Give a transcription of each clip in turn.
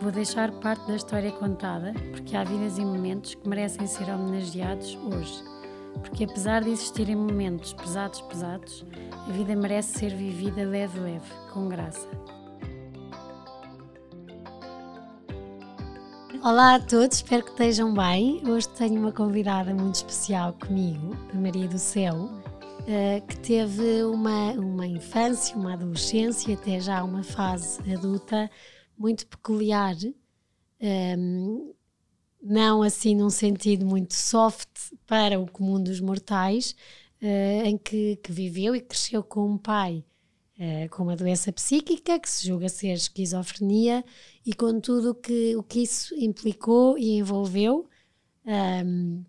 Vou deixar parte da história contada, porque há vidas e momentos que merecem ser homenageados hoje. Porque apesar de existirem momentos pesados, pesados, a vida merece ser vivida leve, leve, com graça. Olá a todos, espero que estejam bem. Hoje tenho uma convidada muito especial comigo, a Maria do Céu, eh, que teve uma, uma infância, uma adolescência, até já uma fase adulta muito peculiar, um, ehm, não assim num sentido muito soft para o comum dos mortais, uh, em que, que, viveu e cresceu com um pai uh, com uma doença psíquica que se julga ser esquizofrenia e com tudo que, o que isso implicou e envolveu. Um, ehm,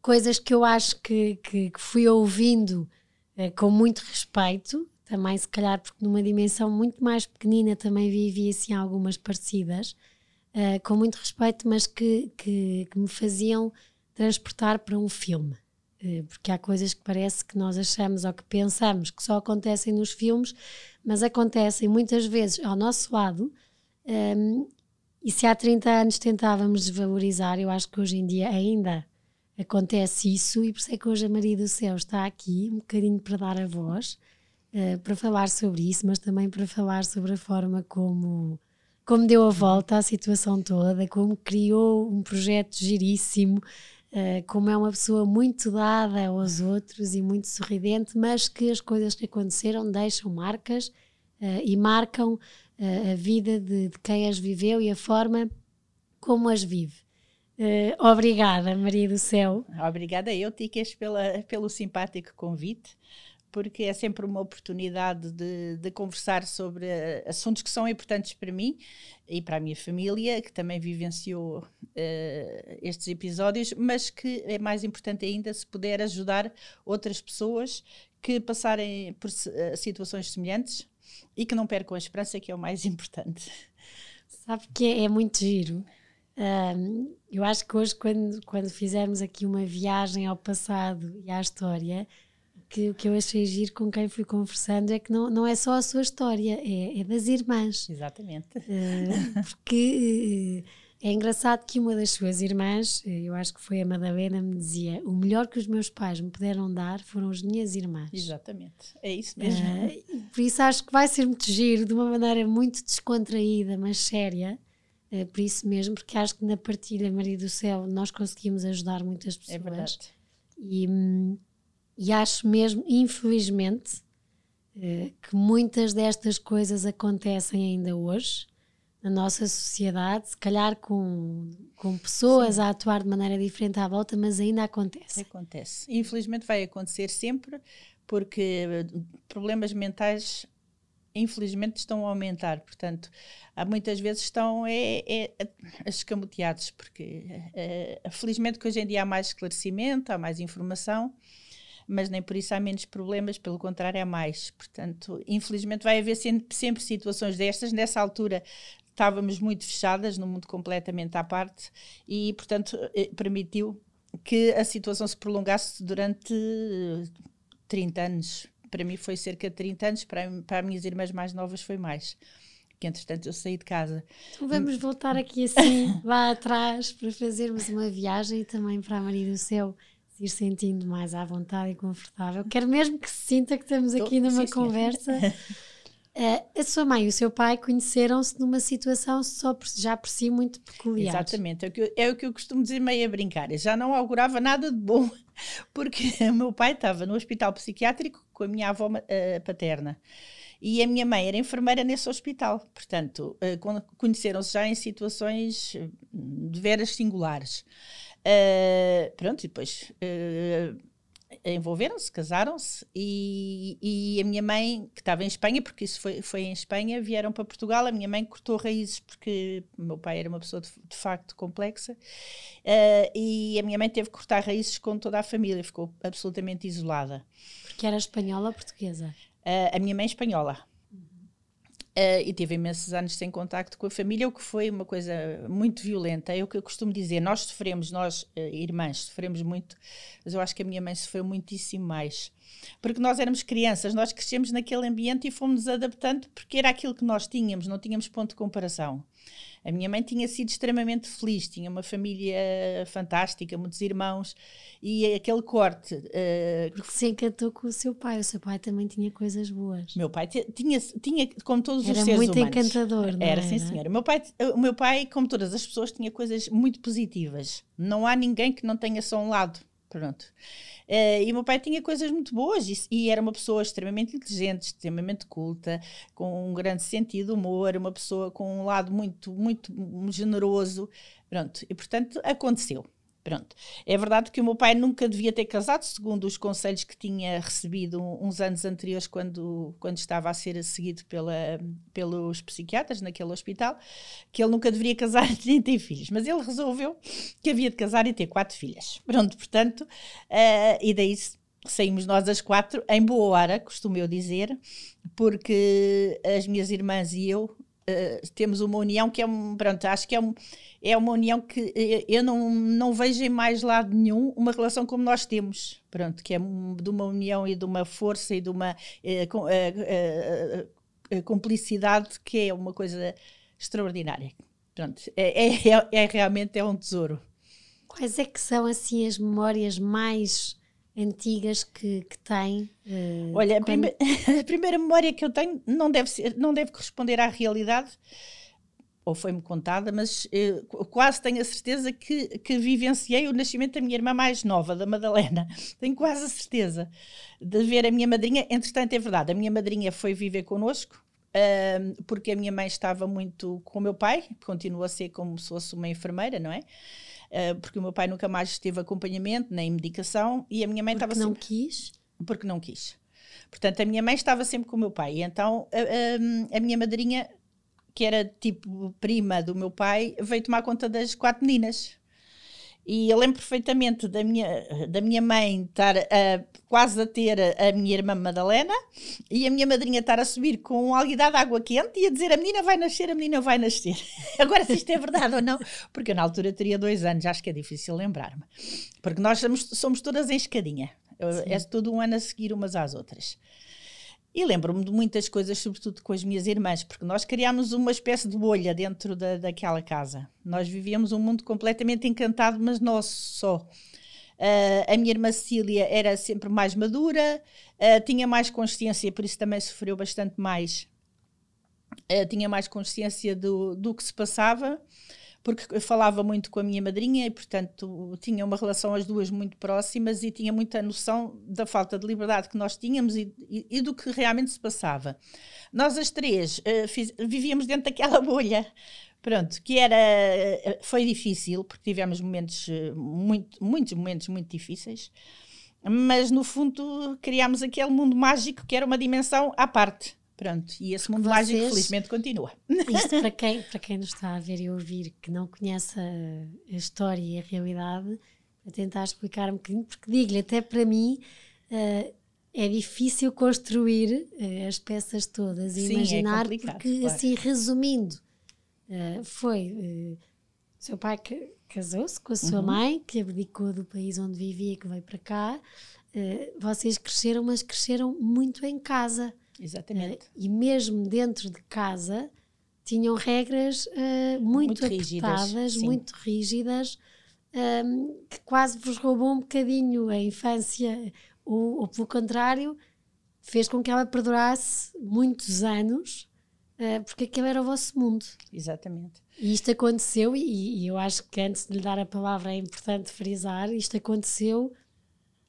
coisas que eu acho que, que, que fui ouvindo uh, com muito respeito, também se calhar porque numa dimensão muito mais pequenina também vivi assim algumas parecidas, uh, com muito respeito, mas que, que, que, me faziam transportar para um filme. Uh, porque há coisas que parece que nós achamos ou que pensamos que só acontecem nos filmes, mas acontecem muitas vezes ao nosso lado. Um, ehm, e se há 30 anos tentávamos desvalorizar, eu acho que hoje em dia ainda acontece isso, e por isso é que hoje a Maria do Céu está aqui, um bocadinho para dar a voz, uh, para falar sobre isso, mas também para falar sobre a forma como como deu a volta à situação toda, como criou um projeto giríssimo, uh, como é uma pessoa muito dada aos outros e muito sorridente, mas que as coisas que aconteceram deixam marcas uh, e marcam uh, a vida de, de, quem as viveu e a forma como as vive. obrigada, Maria do Céu. Obrigada eu, Ticas, pela, pelo simpático convite porque é sempre uma oportunidade de, de, conversar sobre eh, assuntos que são importantes para mim e para a minha família, que também vivenciou uh, estes episódios, mas que é mais importante ainda se puder ajudar outras pessoas que passarem por uh, situações semelhantes e que não percam a esperança, que é o mais importante. Sabe que é, é muito giro. Um, eu acho que hoje, quando, quando fizermos aqui uma viagem ao passado e à história, que o que eu achei giro com quem fui conversando é que não, não é só a sua história, é, é das irmãs. Exatamente. Uh, porque uh, é engraçado que uma das suas irmãs, uh, eu acho que foi a Madalena, me dizia: o melhor que os meus pais me puderam dar foram as minhas irmãs. Exatamente, é isso mesmo. por isso acho que vai ser muito giro, de uma maneira muito descontraída, mas séria. por isso mesmo, porque acho que na partilha Maria do Céu nós conseguimos ajudar muitas pessoas. É verdade. E, hum, e acho mesmo, infelizmente, eh, que muitas destas coisas acontecem ainda hoje na nossa sociedade, se calhar com, com pessoas Sim. a atuar de maneira diferente à volta, mas ainda acontece. Acontece. Infelizmente vai acontecer sempre, porque eh, problemas mentais infelizmente estão a aumentar, portanto, há muitas vezes estão é, é, escamoteados, porque é, felizmente que hoje em dia há mais esclarecimento, há mais informação, mas nem por isso há menos problemas, pelo contrário, há mais. Portanto, infelizmente vai haver sempre, sempre situações destas. Nessa altura estávamos muito fechadas, num mundo completamente à parte, e, portanto, eh, permitiu que a situação se prolongasse durante 30 anos. Para mim foi cerca de 30 anos, para, para as minhas irmãs mais novas foi mais que entretanto eu saí de casa. Vamos voltar aqui assim, lá atrás, para fazermos uma viagem também para a Maria do Céu ir sentindo mais à vontade e confortável. Quero mesmo que se sinta que estamos aqui numa sim, conversa. Uh, a sua mãe e o seu pai conheceram-se numa situação só por, já por si muito peculiar. Exatamente, é o, que eu, é o que eu costumo dizer meio a brincar. Eu já não augurava nada de bom, porque o meu pai estava no hospital psiquiátrico com a minha avó uh, paterna. E a minha mãe era enfermeira nesse hospital. Portanto, uh, conheceram-se já em situações de veras singulares. Uh, pronto, e depois uh, envolveram-se, casaram-se e, e, a minha mãe, que estava em Espanha, porque isso foi, foi em Espanha, vieram para Portugal. A minha mãe cortou raízes porque o meu pai era uma pessoa de, de facto complexa uh, e a minha mãe teve que cortar raízes com toda a família, ficou absolutamente isolada. Porque era espanhola ou portuguesa? Uh, a minha mãe é espanhola. Uh, e tive imensos anos sem contacto com a família, o que foi uma coisa muito violenta. É o que eu costumo dizer: nós sofremos, nós, uh, irmãs, sofremos muito, mas eu acho que a minha mãe sofreu muitíssimo mais. Porque nós éramos crianças, nós crescemos naquele ambiente e fomos nos adaptando porque era aquilo que nós tínhamos, não tínhamos ponto de comparação. A minha mãe tinha sido extremamente feliz, tinha uma família fantástica, muitos irmãos, e aquele corte. Uh, Porque se encantou com o seu pai, o seu pai também tinha coisas boas. Meu pai tinha, tinha como todos era os seres humanos. Era muito encantador, não era? Era, sim, senhora. O meu, pai, o meu pai, como todas as pessoas, tinha coisas muito positivas. Não há ninguém que não tenha só um lado. Pronto. Uh, e o meu pai tinha coisas muito boas e, e, era uma pessoa extremamente inteligente, extremamente culta, com um grande sentido de humor, uma pessoa com um lado muito, muito generoso. Pronto. E portanto aconteceu. Pronto. É verdade que o meu pai nunca devia ter casado, segundo os conselhos que tinha recebido uns anos anteriores, quando, quando estava a ser seguido pela, pelos psiquiatras naquele hospital, que ele nunca deveria casar nem ter filhos. Mas ele resolveu que havia de casar e ter quatro filhas. Pronto, portanto, uh, e daí saímos nós as quatro em boa hora, costumo eu dizer, porque as minhas irmãs e eu uh, temos uma união que é um, pronto, acho que é um é uma união que eh, eu não, não vejo em mais lado nenhum uma relação como nós temos, pronto, que é de uma união e de uma força e de uma cumplicidade que é uma coisa extraordinária. Pronto, é, é, é, é, realmente é um tesouro. Quais é que são assim as memórias mais antigas que, que tem? Uh, Olha, quando... a, prime a, primeira memória que eu tenho não deve, ser, não deve corresponder à realidade, ou foi-me contada, mas eh, quase tenho a certeza que, que vivenciei o nascimento da minha irmã mais nova, da Madalena. Tenho quase a certeza de ver a minha madrinha. Entretanto, é verdade, a minha madrinha foi viver connosco, porque a minha mãe estava muito com o meu pai, continua a ser como se fosse uma enfermeira, não é? Uh, porque o meu pai nunca mais teve acompanhamento, nem medicação, e a minha mãe porque estava não sempre... quis? Porque não quis. Portanto, a minha mãe estava sempre com o meu pai. E então, a, a, a minha madrinha que era tipo prima do meu pai, veio tomar conta das quatro meninas. E eu lembro perfeitamente da minha, da minha mãe estar a, quase a ter a, minha irmã Madalena e a minha madrinha estar a subir com um alguidade de água quente e a dizer a menina vai nascer, a menina vai nascer. Agora, se isto é verdade ou não, porque eu na altura teria dois anos, acho que é difícil lembrar-me. Porque nós somos, somos todas em escadinha. Sim. É todo um ano a seguir umas às outras. E lembro-me de muitas coisas, sobretudo com as minhas irmãs, porque nós criámos uma espécie de bolha dentro da, daquela casa. Nós vivíamos um mundo completamente encantado, mas nosso só. Uh, a minha irmã Cecília era sempre mais madura, uh, tinha mais consciência, por isso também sofreu bastante mais. Uh, tinha mais consciência do, do que se passava porque eu falava muito com a minha madrinha e, portanto, tinha uma relação as duas muito próximas e tinha muita noção da falta de liberdade que nós tínhamos e, e, e do que realmente se passava. Nós as três uh, fiz, vivíamos dentro daquela bolha. Pronto, que era eh, foi difícil porque tivemos momentos eh, muito, muitos momentos muito difíceis, mas no fundo criámos aquele mundo mágico que era uma dimensão à parte. Pronto, e esse mundo Vocês, mágico felizmente continua. Isto para quem, para quem nos está a ver e ouvir que não conhece a, a história e a realidade, para tentar explicar um bocadinho, porque digo-lhe, até para mim uh, é difícil construir uh, as peças todas e Sim, é imaginar, é porque claro. assim, resumindo, uh, foi seu pai que casou-se com a sua uhum. mãe, que abdicou do país onde vivia, que veio para cá. vocês cresceram, mas cresceram muito em casa. Exatamente. Uh, e mesmo dentro de casa tinham regras uh, muito, muito rígidas, muito rígidas um, ehm, que quase vos roubou um bocadinho a infância, ou, ou pelo contrário, fez com que ela perdurasse muitos anos, uh, porque aquele era o vosso mundo. Exatamente. E isto aconteceu, e, e, eu acho que antes de lhe dar a palavra é importante frisar: isto aconteceu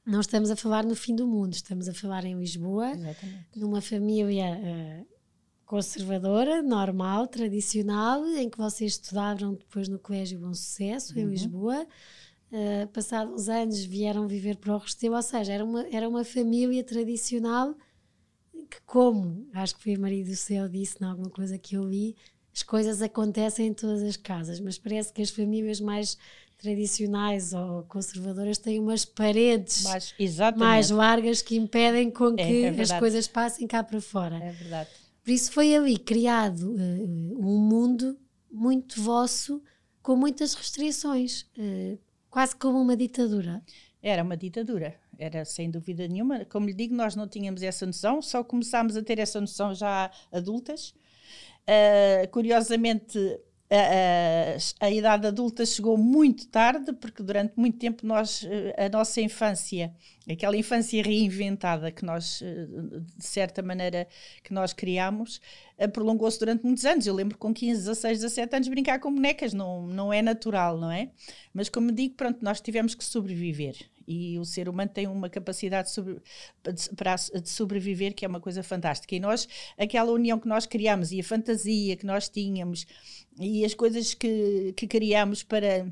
não estamos a falar no fim do mundo, estamos a falar em Lisboa, Exatamente. numa família uh, conservadora, normal, tradicional, em que vocês estudaram depois no Colégio Bom Sucesso, uhum. em Lisboa. uh, passados uns anos, vieram viver para o Restelo, ou seja, era uma, era uma família tradicional que, como acho que foi a Maria do Céu disse em alguma coisa que eu li, as coisas acontecem em todas as casas, mas parece que as famílias mais tradicionais ou conservadoras têm umas paredes mais, mais largas que impedem com é, que é, é as coisas passem cá para fora. É verdade. Por isso foi ali criado uh, um mundo muito vosso, com muitas restrições, uh, quase como uma ditadura. Era uma ditadura, era sem dúvida nenhuma. Como lhe digo, nós não tínhamos essa noção, só começámos a ter essa noção já adultas. Uh, curiosamente, a, a, a, idade adulta chegou muito tarde, porque durante muito tempo nós, a nossa infância, aquela infância reinventada que nós, de certa maneira, que nós criámos, prolongou-se durante muitos anos. Eu lembro com 15, 16, 17 anos brincar com bonecas, não, não é natural, não é? Mas como digo, pronto, nós tivemos que sobreviver e o ser humano tem uma capacidade de, sobre, de, de, sobreviver que é uma coisa fantástica. E nós, aquela união que nós criamos e a fantasia que nós tínhamos e as coisas que, que criamos para,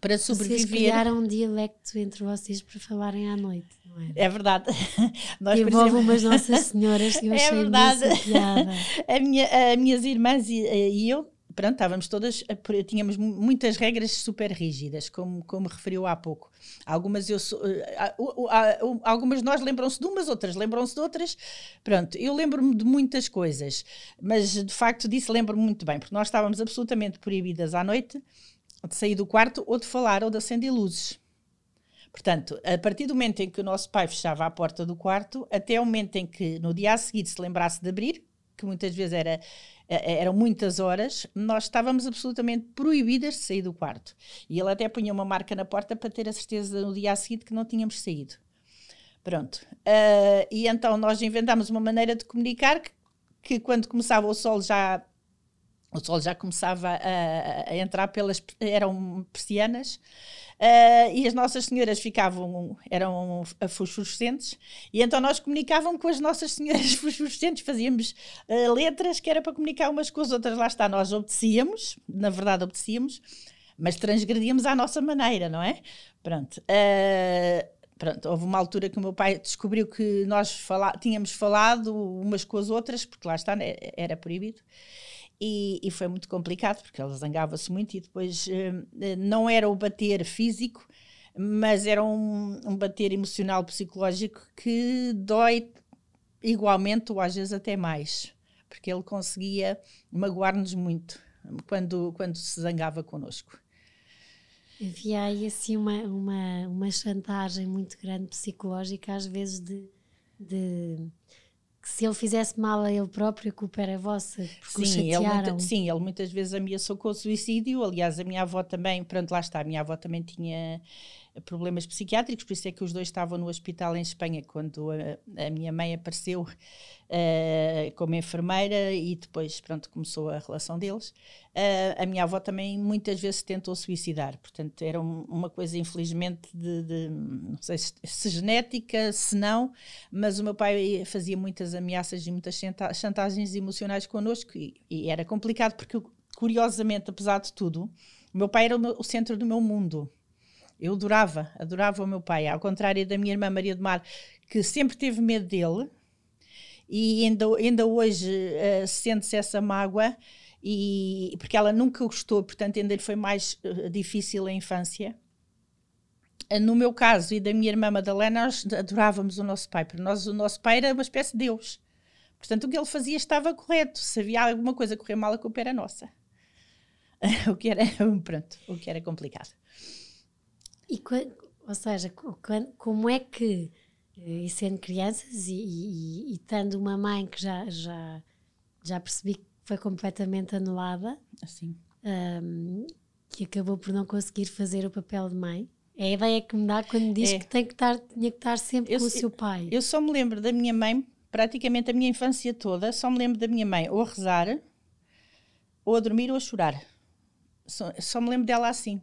para sobreviver. Vocês criaram um dialecto entre vocês para falarem à noite, não é? É verdade. Nós envolve exemplo... umas Nossas Senhoras que eu é verdade. A minha, as minhas irmãs e, e eu pronto, estávamos todas, tínhamos muitas regras super rígidas, como, como referiu há pouco. Algumas eu eh, algumas nós lembram-se de umas, outras lembram-se de outras. Pronto, eu lembro-me de muitas coisas, mas de facto disso lembro-me muito bem, porque nós estávamos absolutamente proibidas à noite de sair do quarto ou de falar ou de acender luzes. Portanto, a partir do momento em que o nosso pai fechava a porta do quarto, até o momento em que no dia a seguir se lembrasse de abrir, que muitas vezes era eram muitas horas, nós estávamos absolutamente proibidas de sair do quarto. E ele até punha uma marca na porta para ter a certeza no dia a seguir que não tínhamos saído. Pronto. Uh, e então nós inventámos uma maneira de comunicar que, que quando começava o sol já o sol já começava a, a entrar pelas eram persianas Uh, e as nossas senhoras ficavam, eram fosforescentes, e então nós comunicávamos com as nossas senhoras fosforescentes, fazíamos uh, letras que era para comunicar umas com as outras, lá está, nós obedecíamos, na verdade obedecíamos, mas transgredíamos à nossa maneira, não é? Pronto. Uh, pronto, houve uma altura que o meu pai descobriu que nós fala, tínhamos falado umas com as outras, porque lá está, né, era proibido. E, e foi muito complicado, porque ela zangava-se muito e depois uh, não era o bater físico, mas era um, um bater emocional, psicológico que dói igualmente ou às vezes até mais, porque ele conseguia magoar-nos muito quando, quando se zangava connosco. Havia aí assim uma, uma, uma chantagem muito grande psicológica, às vezes de, de que se ele fizesse mal a ele próprio, a culpa era vossa, sim, ele muita, sim, ele muitas vezes ameaçou com o suicídio. Aliás, a minha avó também, pronto, lá está, a minha avó também tinha problemas psiquiátricos, por isso é que os dois estavam no hospital em Espanha quando a, a minha mãe apareceu uh, como enfermeira e depois, pronto, começou a relação deles. Uh, a minha avó também muitas vezes tentou suicidar, portanto, era um, uma coisa, infelizmente, de, de, não sei se, genética, se não, mas o meu pai fazia muitas ameaças e muitas chantagens emocionais connosco e, e era complicado porque, curiosamente, apesar de tudo, o meu pai era o, meu, o centro do meu mundo eu adorava, adorava o meu pai, ao contrário da minha irmã Maria do Mar, que sempre teve medo dele e ainda, ainda hoje uh, sente-se essa mágoa, e, porque ela nunca gostou, portanto ainda lhe foi mais uh, difícil a infância. Uh, no meu caso e da minha irmã Madalena, nós adorávamos o nosso pai, porque nós, o nosso pai era uma espécie de Deus. Portanto, o que ele fazia estava correto. Se havia alguma coisa a correr mal, a culpa era nossa. o, que era, pronto, o que era complicado. E, ou seja, como é que, eh, e sendo crianças e, e, e tendo uma mãe que já, já, já percebi que foi completamente anulada, assim. Um, que acabou por não conseguir fazer o papel de mãe. É a ideia que me dá quando diz é. que, tem que estar, tinha que estar sempre eu, com o seu pai. Eu só me lembro da minha mãe, praticamente a minha infância toda, só me lembro da minha mãe ou a rezar, ou a dormir ou a chorar. Só, só me lembro dela assim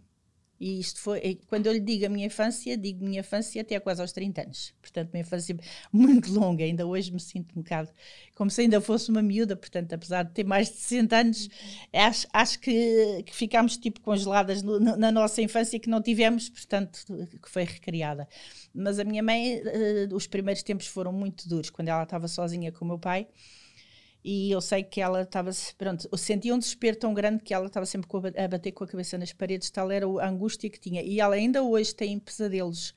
E isto foi, quando eu lhe digo a minha infância, digo minha infância até quase aos 30 anos. Portanto, minha infância muito longa, ainda hoje me sinto um bocado como se ainda fosse uma miúda, portanto, apesar de ter mais de 60 anos, acho, acho que, que ficámos tipo congeladas no, na nossa infância que não tivemos, portanto, que foi recriada. Mas a minha mãe, uh, os primeiros tempos foram muito duros, quando ela estava sozinha com o meu pai e eu sei que ela estava, pronto, eu sentia um desespero tão grande que ela estava sempre a bater com a cabeça nas paredes, tal era a angústia que tinha. E ela ainda hoje tem pesadelos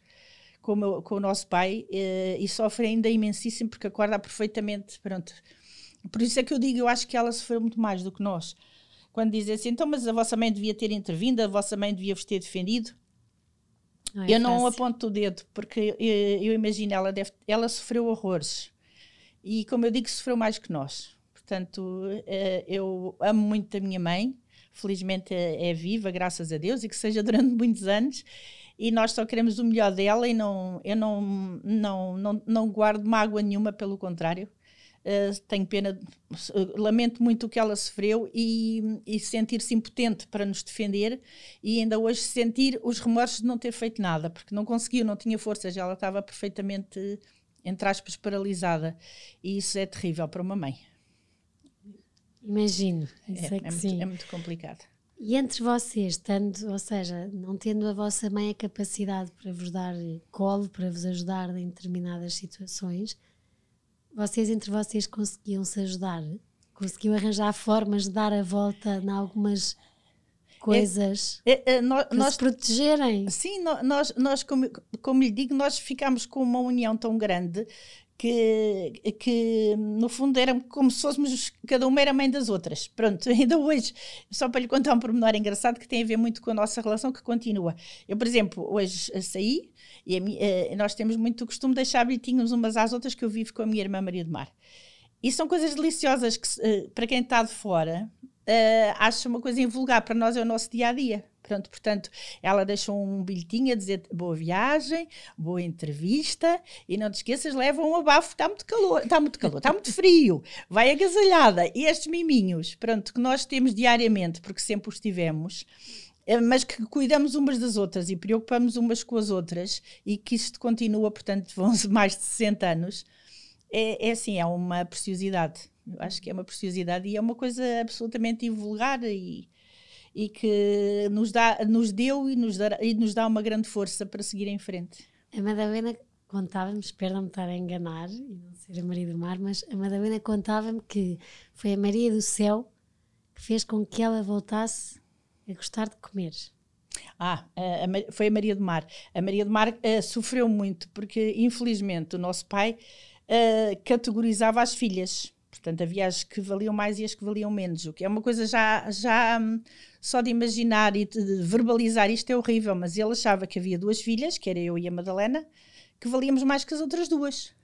com o, meu, com o nosso pai eh, e sofre ainda imensíssimo porque acorda perfeitamente, pronto. Por isso é que eu digo, eu acho que ela sofreu muito mais do que nós. Quando dizem assim, então, mas a vossa mãe devia ter intervindo, a vossa mãe devia vos ter defendido. Não é eu não aponto o dedo, porque eu, eu imagino, ela, deve, ela sofreu horrores. E, como eu digo, sofreu mais que nós Portanto, eh, eu amo muito a minha mãe, felizmente é, é viva, graças a Deus, e que seja durante muitos anos. E nós só queremos o melhor dela e não, eu não, não, não, não guardo mágoa nenhuma, pelo contrário. Uh, tenho pena, lamento muito o que ela sofreu e, e sentir-se impotente para nos defender e ainda hoje sentir os remorsos de não ter feito nada, porque não conseguiu, não tinha forças, ela estava perfeitamente, entre aspas, paralisada. E isso é terrível para uma mãe. Imagino, é, é, muito, é muito complicado. E entre vocês, estando, ou seja, não tendo a vossa mãe a capacidade para vos dar colo, para vos ajudar em determinadas situações, vocês entre vocês conseguiam se ajudar? Conseguiam arranjar formas de dar a volta em algumas coisas é, é, é, nós, para nós, se protegerem? Sim, nós, nós como, como lhe digo, nós ficámos com uma união tão grande que, que no fundo era como se fôssemos, cada uma era mãe das outras. Pronto, ainda hoje, só para lhe contar um pormenor engraçado que tem a ver muito com a nossa relação que continua. Eu, por exemplo, hoje saí e a, eh, nós temos muito o costume de deixar bilhetinhos umas às outras que eu vivo com a minha irmã Maria do Mar. E são coisas deliciosas que, eh, para quem está de fora, uh, acha uma coisa invulgar. Para nós é o nosso dia a dia. Pronto, portanto, ela deixou um bilhetinho a dizer boa viagem, boa entrevista e não te esqueças, leva um abafo, está muito calor, está muito calor, está muito frio, vai agasalhada. E estes miminhos, pronto, que nós temos diariamente, porque sempre os tivemos, eh, mas que cuidamos umas das outras e preocupamos umas com as outras e que isto continua, portanto, vão mais de 60 anos, é, é assim, é uma preciosidade. Eu acho que é uma preciosidade e é uma coisa absolutamente invulgar e e que nos, dá, nos deu e nos, dará, e nos dá uma grande força para seguir em frente. A Madalena contava-me, espero não me estar a enganar e não ser a Maria do Mar, mas a Madalena contava-me que foi a Maria do Céu que fez com que ela voltasse a gostar de comer. Ah, a, a, foi a Maria do Mar. A Maria do Mar uh, sofreu muito porque, infelizmente, o nosso pai uh, categorizava as filhas. Portanto, havia as que valiam mais e as que valiam menos, o que é uma coisa já, já hum, só de imaginar e de verbalizar isto é horrível, mas ele achava que havia duas filhas, que era eu e a Madalena, que valíamos mais que as outras duas.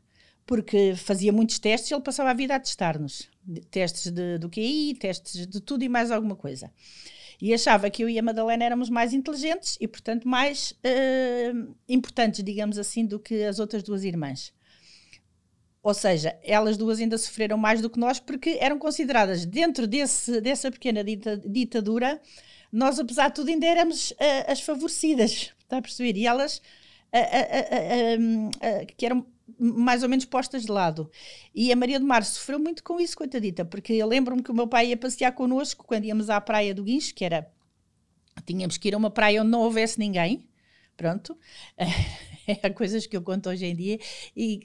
Porque fazia muitos testes e ele passava a vida a testar-nos. Testes de, do QI, testes de tudo e mais alguma coisa. E achava que eu e a Madalena éramos mais inteligentes e, portanto, mais uh, importantes, digamos assim, do que as outras duas irmãs. Ou seja, elas duas ainda sofreram mais do que nós porque eram consideradas dentro desse, dessa pequena dita, ditadura, nós, apesar de tudo, ainda éramos uh, as favorecidas, está a perceber? E elas, uh, que eram mais ou menos postas de lado. E a Maria do Mar sofreu muito com isso, coitadita, porque eu lembro-me que o meu pai ia passear connosco quando íamos à praia do Guincho, que era. Tínhamos que ir a uma praia onde não houvesse ninguém, pronto. é coisas que eu conto hoje em dia e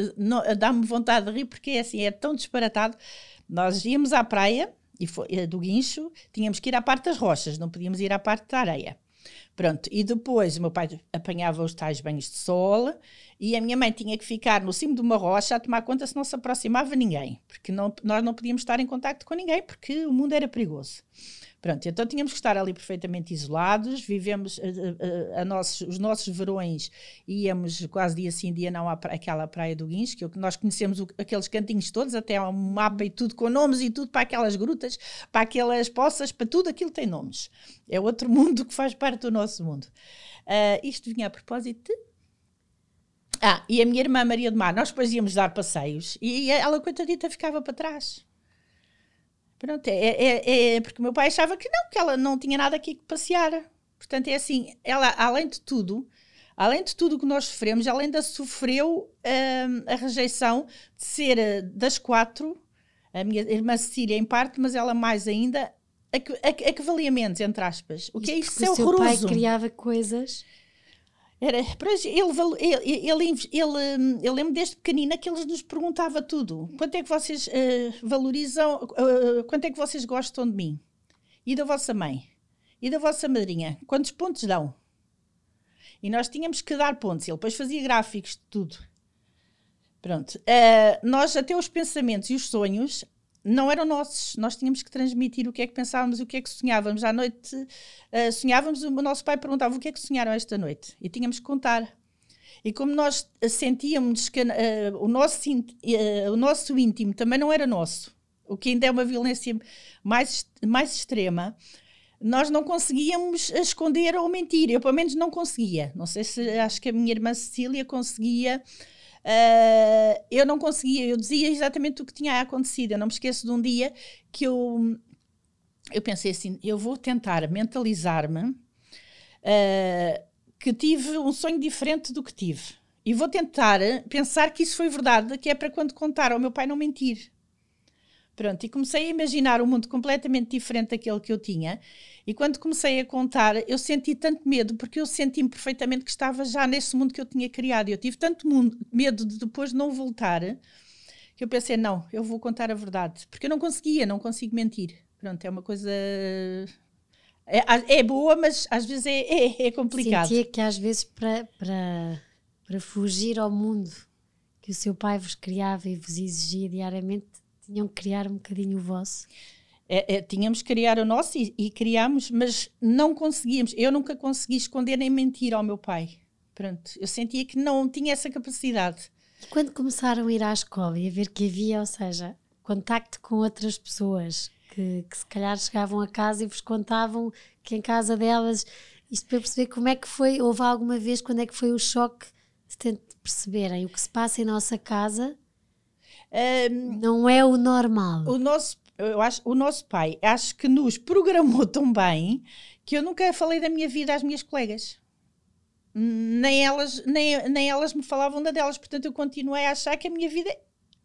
dá-me vontade de rir porque é assim, é tão disparatado. Nós íamos à praia e foi, eh, do guincho, tínhamos que ir à parte das rochas, não podíamos ir à parte da areia. Pronto, e depois o meu pai apanhava os tais banhos de sol e a minha mãe tinha que ficar no cimo de uma rocha a tomar conta se não se aproximava ninguém, porque não, nós não podíamos estar em contato com ninguém, porque o mundo era perigoso. Pronto, então tínhamos que estar ali perfeitamente isolados, vivemos a, a, a nossos, os nossos verões, íamos quase dia sim, dia não àquela praia do Guins, que nós conhecemos o, aqueles cantinhos todos, até um mapa e tudo com nomes e tudo para aquelas grutas, para aquelas poças, para tudo aquilo tem nomes. É outro mundo que faz parte do nosso mundo. Uh, isto vinha a propósito de ah, e a minha irmã Maria do Mar, nós depois íamos dar passeios e ela, coitadita, ficava para trás. Pronto, é, é, é, porque o meu pai achava que não, que ela não tinha nada aqui que passear. Portanto, é assim, ela, além de tudo, além de tudo que nós sofremos, ela ainda sofreu hum, a rejeição de ser eh, das quatro, a minha irmã Cecília em parte, mas ela mais ainda, a que, a, a que valia menos, entre aspas. O que é isso? É horroroso. O seu pai criava coisas era, ele, ele, ele, eu lembro desde pequenina que ele nos perguntava tudo. Quanto é que vocês uh, valorizam, uh, quanto é que vocês gostam de mim? E da vossa mãe? E da vossa madrinha? Quantos pontos dão? E nós tínhamos que dar pontos. Ele depois fazia gráficos de tudo. Pronto. Uh, nós, até os pensamentos e os sonhos, não eram nossos. Nós tínhamos que transmitir o que é que pensávamos, o que é que sonhávamos. À noite uh, sonhávamos, o nosso pai perguntava o que é que sonharam esta noite e tínhamos que contar. E como nós sentíamos que uh, o, nosso, uh, o nosso íntimo também não era nosso, o que ainda é uma violência mais, mais extrema, nós não conseguíamos esconder ou mentir. Eu, pelo menos, não conseguia. Não sei se acho que a minha irmã Cecília conseguia Uh, eu não conseguia, eu dizia exatamente o que tinha acontecido. Eu não me esqueço de um dia que eu, eu pensei assim: eu vou tentar mentalizar-me uh, que tive um sonho diferente do que tive. E vou tentar pensar que isso foi verdade, que é para quando contar ao meu pai não mentir. Pronto, e comecei a imaginar um mundo completamente diferente daquele que eu tinha. E quando comecei a contar, eu senti tanto medo, porque eu senti-me perfeitamente que estava já nesse mundo que eu tinha criado. Eu tive tanto medo de depois não voltar, que eu pensei: não, eu vou contar a verdade. Porque eu não conseguia, não consigo mentir. Pronto, é uma coisa. É, é boa, mas às vezes é, é, é complicado. Sentia que às vezes para, para, para fugir ao mundo que o seu pai vos criava e vos exigia diariamente, tinham que criar um bocadinho o vosso? É, é, tínhamos que criar o nosso e, e criámos, mas não conseguíamos. Eu nunca consegui esconder nem mentir ao meu pai. Pronto, eu sentia que não tinha essa capacidade. E quando começaram a ir à escola e a ver que havia, ou seja, contacto com outras pessoas que, que se calhar chegavam a casa e vos contavam que em casa delas, isto para perceber como é que foi, houve alguma vez quando é que foi o choque de perceberem o que se passa em nossa casa um, não é o normal. O nosso, eu acho, o nosso pai acho que nos programou tão bem que eu nunca falei da minha vida às minhas colegas. Nem elas, nem, nem elas me falavam da delas, portanto eu continuei a achar que a minha vida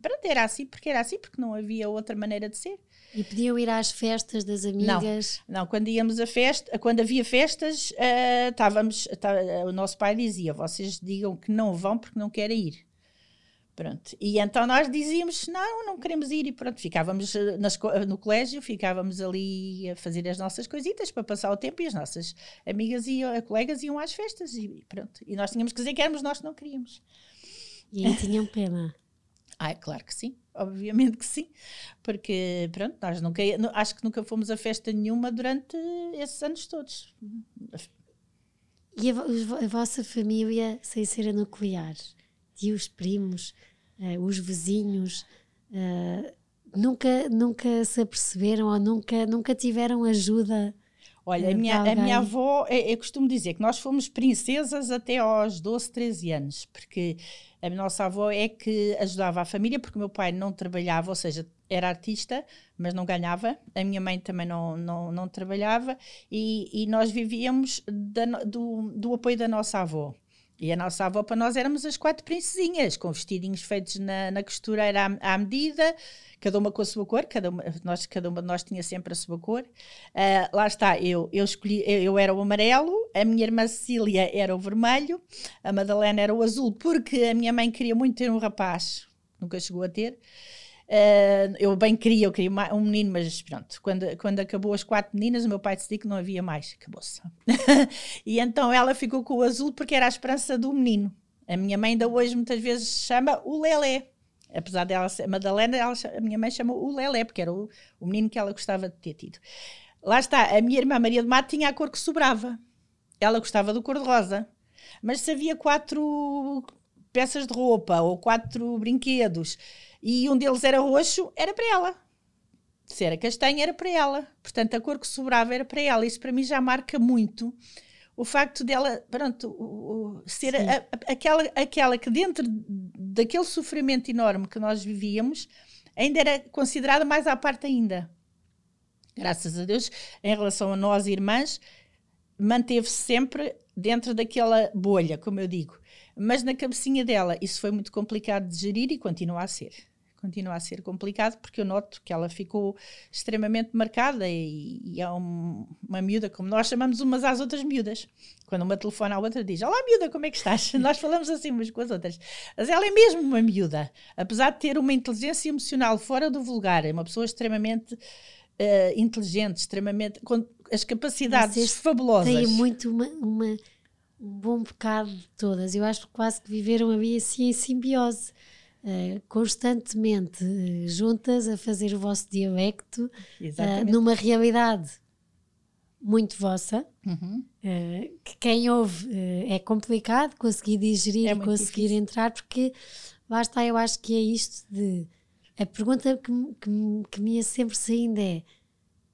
pronto, era assim, porque era assim, porque não havia outra maneira de ser. E podiam ir às festas das amigas? Não, não quando íamos a festa, quando havia festas, uh, estávamos, tá, o nosso pai dizia: vocês digam que não vão porque não querem ir. Pronto. E então nós dizíamos, não, não queremos ir, e pronto, ficávamos eh, nas, no colégio, ficávamos ali a fazer as nossas coisitas para passar o tempo e as nossas amigas e eh, colegas iam às festas e pronto. E nós tínhamos que dizer que éramos nós que não queríamos. E aí tinham pena? Ah, claro que sim, obviamente que sim, porque pronto, nós nunca, acho que nunca fomos a festa nenhuma durante esses anos todos. E a, a vossa família, sem ser a nuclear? Tios, primos, uh, os vizinhos, uh, nunca, nunca se aperceberam ou nunca, nunca tiveram ajuda? Olha, a minha, a minha avó, eu, eu costumo dizer que nós fomos princesas até aos 12, 13 anos, porque a nossa avó é que ajudava a família, porque o meu pai não trabalhava, ou seja, era artista, mas não ganhava. A minha mãe também não, não, não trabalhava e, e nós vivíamos da, do, do apoio da nossa avó. E a nossa avó, para nós, éramos as quatro princesinhas, com vestidinhos feitos na, na costureira à, à, medida, cada uma com a sua cor, cada uma, nós, cada uma de nós tinha sempre a sua cor. Uh, lá está, eu, eu escolhi, eu, eu, era o amarelo, a minha irmã Cecília era o vermelho, a Madalena era o azul, porque a minha mãe queria muito ter um rapaz, nunca chegou a ter. Uh, eu bem queria, eu queria um menino, mas pronto, quando, quando acabou as quatro meninas, o meu pai decidiu que não havia mais, acabou-se. e então ela ficou com o azul porque era a esperança do menino. A minha mãe ainda hoje muitas vezes chama o Lelé. Apesar dela ser Madalena, ela, a minha mãe chama o Lelé, porque era o, o menino que ela gostava de ter tido. Lá está, a minha irmã Maria de Mato tinha a cor que sobrava. Ela gostava do cor-de-rosa. Mas se havia quatro peças de roupa ou quatro brinquedos e um deles era roxo, era para ela. Se era castanho, era para ela. Portanto, a cor que sobrava era para ela. Isso para mim já marca muito o facto dela, pronto, o, o, ser a, a, aquela, aquela que dentro daquele sofrimento enorme que nós vivíamos, ainda era considerada mais à parte ainda. Graças a Deus, em relação a nós, irmãs, manteve-se sempre dentro daquela bolha, como eu digo. Mas na cabecinha dela isso foi muito complicado de gerir e continua a ser. Continua a ser complicado porque eu noto que ela ficou extremamente marcada e, e é um, uma miúda, como nós chamamos umas às outras miúdas. Quando uma telefona à outra diz: Olá, miúda, como é que estás? nós falamos assim umas com as outras. Mas ela é mesmo uma miúda. Apesar de ter uma inteligência emocional fora do vulgar, é uma pessoa extremamente uh, inteligente, extremamente. com as capacidades Vocês fabulosas. Tem muito uma, uma um bom bocado de todas. Eu acho que quase que viveram ali assim em simbiose, uh, constantemente uh, juntas a fazer o vosso dialecto uh, numa realidade muito vossa, uhum. que quem ouve é complicado conseguir digerir é e conseguir difícil. entrar, porque lá está, eu acho que é isto de. A pergunta que, que, que me ia sempre saindo é: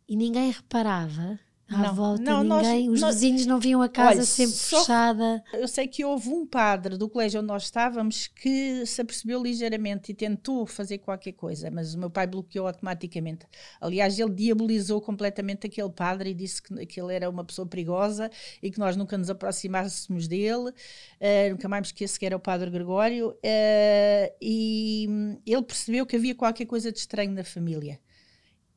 e ninguém reparava à não, volta não, ninguém, nós, os nós, vizinhos não viam a casa olha, sempre só, fechada. Eu sei que houve um padre do colégio onde nós estávamos que se apercebeu ligeiramente e tentou fazer qualquer coisa, mas o meu pai bloqueou automaticamente. Aliás, ele diabolizou completamente aquele padre e disse que, que ele era uma pessoa perigosa e que nós nunca nos aproximássemos dele. Uh, nunca mais me esqueço que era o padre Gregório. Uh, e ele percebeu que havia qualquer coisa de estranho na família.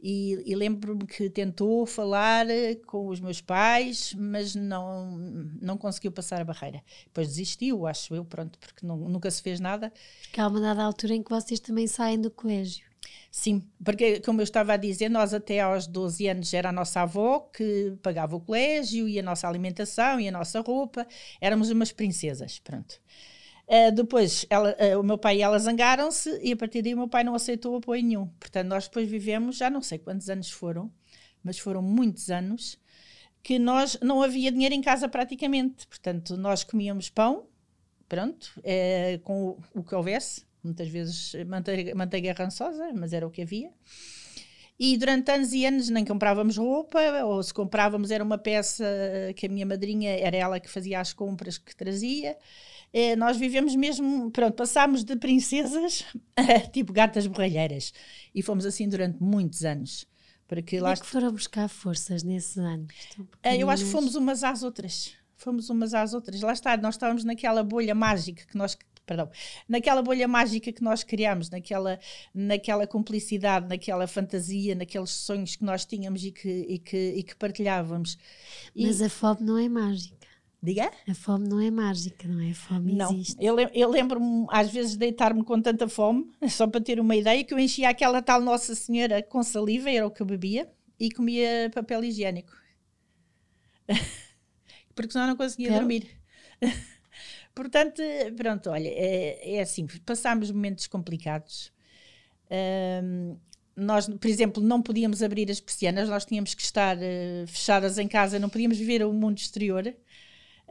E, e lembro-me que tentou falar eh, com os meus pais, mas não, não conseguiu passar a barreira. Depois desistiu, acho eu, pronto, porque não, nunca se fez nada. Porque há uma dada altura em que vocês também saem do colégio. Sim, porque como eu estava a dizer, nós até aos 12 anos era a nossa avó que pagava o colégio e a nossa alimentação e a nossa roupa, éramos umas princesas, pronto. Uh, depois, ela, uh, o meu pai e ela zangaram-se e a partir daí o meu pai não aceitou apoio nenhum. Portanto, nós depois vivemos, já não sei quantos anos foram, mas foram muitos anos, que nós não havia dinheiro em casa praticamente. Portanto, nós comíamos pão, pronto, uh, com o, o, que houvesse, muitas vezes manteiga, manteiga rançosa, mas era o que havia. E durante anos e anos nem comprávamos roupa, ou se comprávamos era uma peça que a minha madrinha, era ela que fazia as compras que trazia é, nós vivemos mesmo, pronto, passámos de princesas a tipo gatas borralheiras e fomos assim durante muitos anos. Para que lá é que foram buscar forças nesses anos? É, eu acho que fomos umas às outras. Fomos umas às outras. Lá está, nós estávamos naquela bolha mágica que nós perdão, naquela bolha mágica que nós criámos, naquela, naquela cumplicidade, naquela fantasia, naqueles sonhos que nós tínhamos e que, e que, e que partilhávamos. Mas e... a fome não é mágica. Diga? A fome não é mágica, não é? A fome não. existe. Eu, eu lembro-me, às vezes, de deitar-me com tanta fome, só para ter uma ideia, que eu enchia aquela tal Nossa Senhora com saliva, era o que eu bebia, e comia papel higiênico. Porque senão não conseguia dormir. Portanto, pronto, olha, é, é assim, passámos momentos complicados. Um, nós, por exemplo, não podíamos abrir as persianas, nós tínhamos que estar uh, fechadas em casa, não podíamos viver o mundo exterior.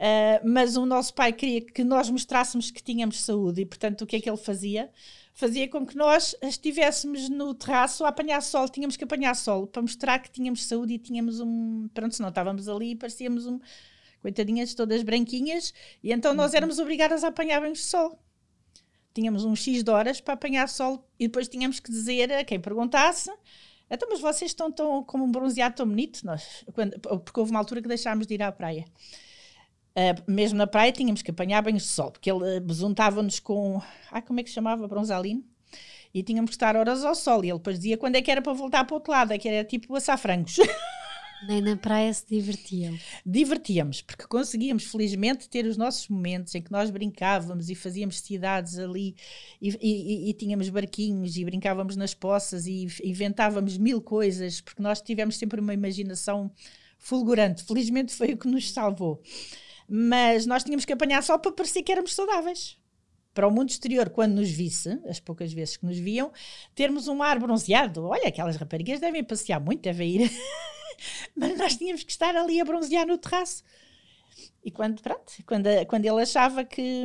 Uh, mas o nosso pai queria que nós mostrássemos que tínhamos saúde e, portanto, o que é que ele fazia? Fazia com que nós estivéssemos no terraço a apanhar sol, tínhamos que apanhar sol para mostrar que tínhamos saúde e tínhamos um. Pronto, senão estávamos ali e parecíamos um. Coitadinhas todas branquinhas, e então nós uhum. éramos obrigadas a apanhar banhos de sol. Tínhamos um X de horas para apanhar sol e depois tínhamos que dizer a quem perguntasse então, mas vocês estão tão, como um bronzeado tão bonito? Nós, quando, porque houve uma altura que deixámos de ir à praia. Uh, mesmo na praia tínhamos que apanhar banhos de sol, porque ele uh, besuntava-nos com. Ai, como é que se chamava? Bronzalino. E tínhamos que estar horas ao sol. E ele depois dizia quando é que era para voltar para o outro lado, é que era tipo assar frangos. Nem na praia se divertiam. Divertíamos, porque conseguíamos, felizmente, ter os nossos momentos em que nós brincávamos e fazíamos cidades ali e, e, e tínhamos barquinhos e brincávamos nas poças e inventávamos mil coisas, porque nós tivemos sempre uma imaginação fulgurante. Felizmente foi o que nos salvou mas nós tínhamos que apanhar só para parecer que éramos saudáveis. Para o mundo exterior, quando nos visse, as poucas vezes que nos viam, termos um ar bronzeado. Olha, aquelas raparigas devem passear muito, devem ir. mas nós tínhamos que estar ali a bronzear no terraço. E quando, pronto, quando, quando ele achava que.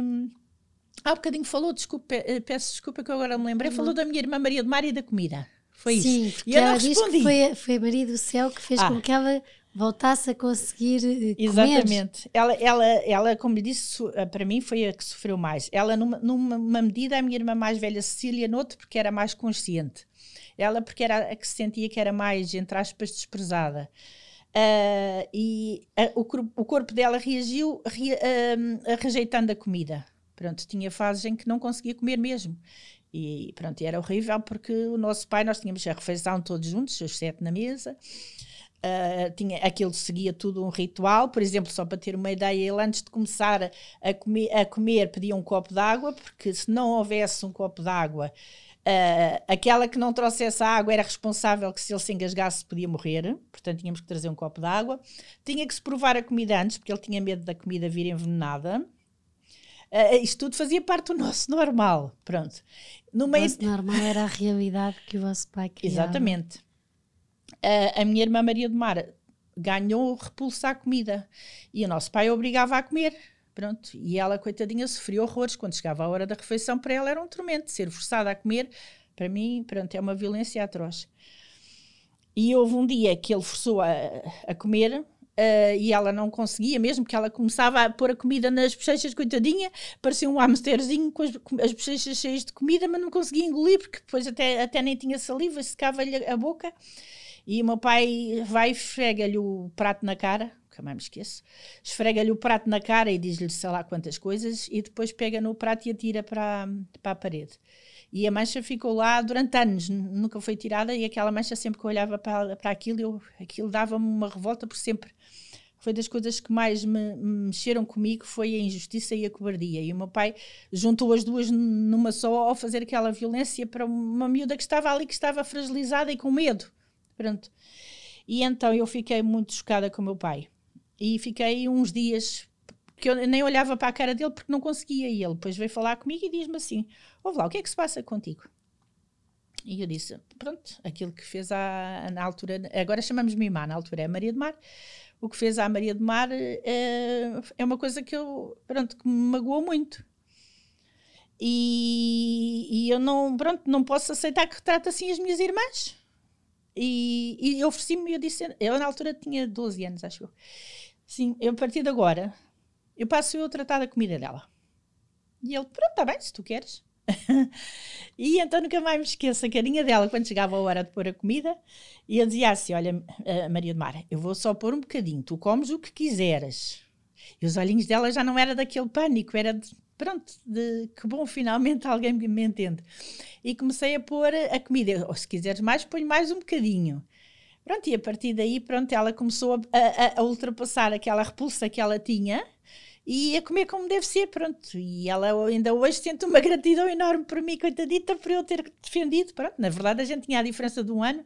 Há um bocadinho falou, desculpa, eh, peço desculpa que eu agora me lembrei, uhum. falou da minha irmã Maria do Mar e da comida. Foi Sim, isso. e ela disse que foi, foi a Maria do Céu que fez ah. com que ela voltasse a conseguir eh, Exatamente. Ela, ela, ela, como lhe disse, eh, para mim foi a que sofreu mais. Ela, numa, numa medida, a minha irmã mais velha, Cecília, noutro, porque era mais consciente. Ela, porque era a que se sentia que era mais, entre aspas, desprezada. Uh, e a, o, o, corpo dela reagiu re, uh, rejeitando a comida. Pronto, tinha fases em que não conseguia comer mesmo. E pronto, era horrível porque o nosso pai, nós tínhamos a refeição todos juntos, os sete na mesa. Uh, tinha, aquilo seguia tudo um ritual, por exemplo, só para ter uma ideia, ele antes de começar a comer, a comer pedia um copo de água, porque se não houvesse um copo de água, Uh, aquela que não trouxesse a água era responsável que se ele se engasgasse podia morrer, portanto tínhamos que trazer um copo de água. Tinha que se provar a comida antes, porque ele tinha medo da comida vir envenenada. Uh, isto tudo fazia parte do nosso normal, pronto. No meio... O nosso normal era a realidade que o vosso pai criava. Exatamente. A minha irmã Maria de Mar ganhou repulsa à comida e o nosso pai obrigava a comer. Pronto, e ela, coitadinha, sofreu horrores. Quando chegava a hora da refeição, para ela era um tormento. Ser forçada a comer, para mim, pronto, é uma violência atroz. E houve um dia que ele forçou a, a comer uh, e ela não conseguia, mesmo que ela começava a pôr a comida nas bochechas, coitadinha, parecia um hamsterzinho com as, com as bochechas cheias de comida, mas não conseguia engolir, porque depois até, até nem tinha saliva, secava-lhe a boca. E o meu pai vai e esfrega-lhe o prato na cara, nunca mais me esqueço, esfrega-lhe o prato na cara e diz-lhe sei lá quantas coisas e depois pega no prato e atira para, para a parede. E a mancha ficou lá durante anos, nunca foi tirada e aquela mancha sempre que eu olhava para, para aquilo, eu, aquilo dava-me uma revolta por sempre. Foi das coisas que mais me, me mexeram comigo, foi a injustiça e a cobardia. E o meu pai juntou as duas numa só ao fazer aquela violência para uma miúda que estava ali, que estava fragilizada e com medo. Pronto. E então eu fiquei muito chocada com o meu pai. E fiquei uns dias que eu nem olhava para a cara dele porque não conseguia. E ele depois veio falar comigo e diz-me assim: Ouve lá, o que é que se passa contigo? E eu disse: Pronto, aquilo que fez à, na altura, agora chamamos-me Imá, na altura é Maria de Mar. O que fez à Maria de Mar é, é uma coisa que eu, pronto, que me magoou muito. E, e eu não, pronto, não posso aceitar que retrate assim as minhas irmãs. E, e ofereci-me, eu disse, eu na altura tinha 12 anos, acho eu. Sim, eu a partir de agora, eu passo eu a tratar da comida dela. E ele, pronto, está bem, se tu queres. e então nunca mais me esqueço a carinha dela quando chegava a hora de pôr a comida. E eu dizia assim: Olha, uh, Maria de Mar, eu vou só pôr um bocadinho, tu comes o que quiseres. E os olhinhos dela já não era daquele pânico, era de, pronto, de que bom, finalmente alguém me entende. E comecei a pôr a comida, ou se quiseres mais, põe mais um bocadinho. Pronto, e a partir daí, pronto, ela começou a, a, a, ultrapassar aquela repulsa que ela tinha e a comer como deve ser, pronto. E ela ainda hoje sente uma gratidão enorme por mim, coitadita, por eu ter defendido. Pronto, na verdade a gente tinha a diferença de um ano,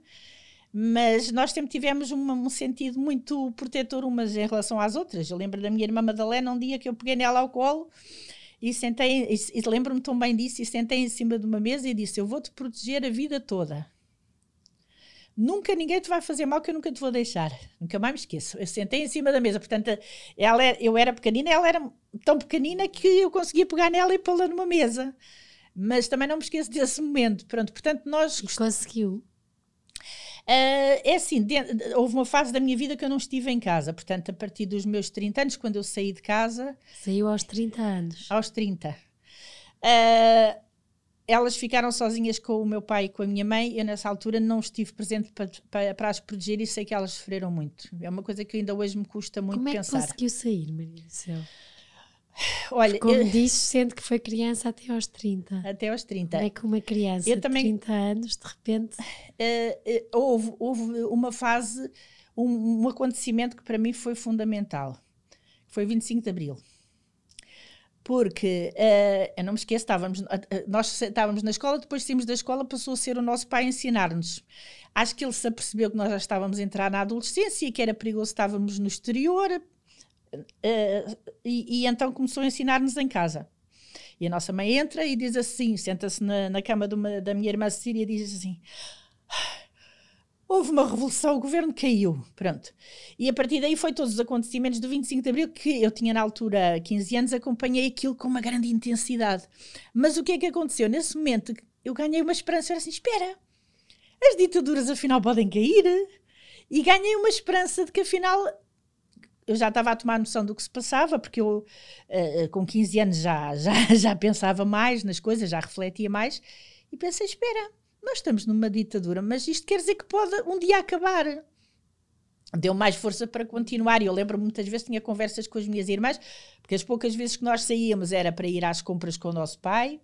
mas nós sempre tivemos um, um sentido muito protetor umas em relação às outras. Eu lembro da minha irmã Madalena, um dia que eu peguei nela ao colo e sentei, e, e lembro-me tão bem disso, e sentei em cima de uma mesa e disse: Eu vou-te proteger a vida toda nunca ninguém te vai fazer mal que eu nunca te vou deixar. Nunca mais me esqueço. Eu sentei em cima da mesa, portanto, ela era, eu era pequenina, ela era tão pequenina que eu conseguia pegar nela e pô-la numa mesa. Mas também não me esqueço desse momento. Pronto, portanto, nós. E conseguiu. Uh, é assim, de, houve uma fase da minha vida que eu não estive em casa, portanto, a partir dos meus 30 anos, quando eu saí de casa. Saiu aos 30 anos. Aos 30. Uh, elas ficaram sozinhas com o meu pai e com a minha mãe. Eu, nessa altura, não estive presente para, para, para, as proteger e sei que elas sofreram muito. É uma coisa que ainda hoje me custa muito Como pensar. Como é que conseguiu sair, Maria do Céu? Olha, como eu, disse, sendo que foi criança até aos 30. Até aos 30. Como é que uma criança eu também, de 30 anos, de repente. Uh, uh, houve, houve uma fase, um, um acontecimento que para mim foi fundamental. Foi 25 de Abril porque uh, eu não me esqueço, estávamos, nós estávamos na escola, depois saímos da escola, passou a ser o nosso pai a ensinar-nos. Acho que ele se apercebeu que nós já estávamos a entrar na adolescência e que era perigoso, estávamos no exterior, uh, e, e, então começou a ensinar-nos em casa. E a nossa mãe entra e diz assim: senta-se na, na cama uma, da minha irmã Cecília e diz assim houve uma revolução, o governo caiu, pronto. E a partir daí foi todos os acontecimentos do 25 de Abril, que eu tinha na altura 15 anos, acompanhei aquilo com uma grande intensidade. Mas o que é que aconteceu? Nesse momento eu ganhei uma esperança, era assim, espera, as ditaduras afinal podem cair. E ganhei uma esperança de que afinal eu já estava a tomar noção do que se passava, porque eu uh, com 15 anos já, já, já pensava mais nas coisas, já refletia mais, e pensei, espera, nós estamos numa ditadura, mas isto quer dizer que pode um dia acabar. deu mais força para continuar. E eu lembro muitas vezes tinha conversas com as minhas irmãs, porque as poucas vezes que nós saíamos era para ir às compras com o nosso pai.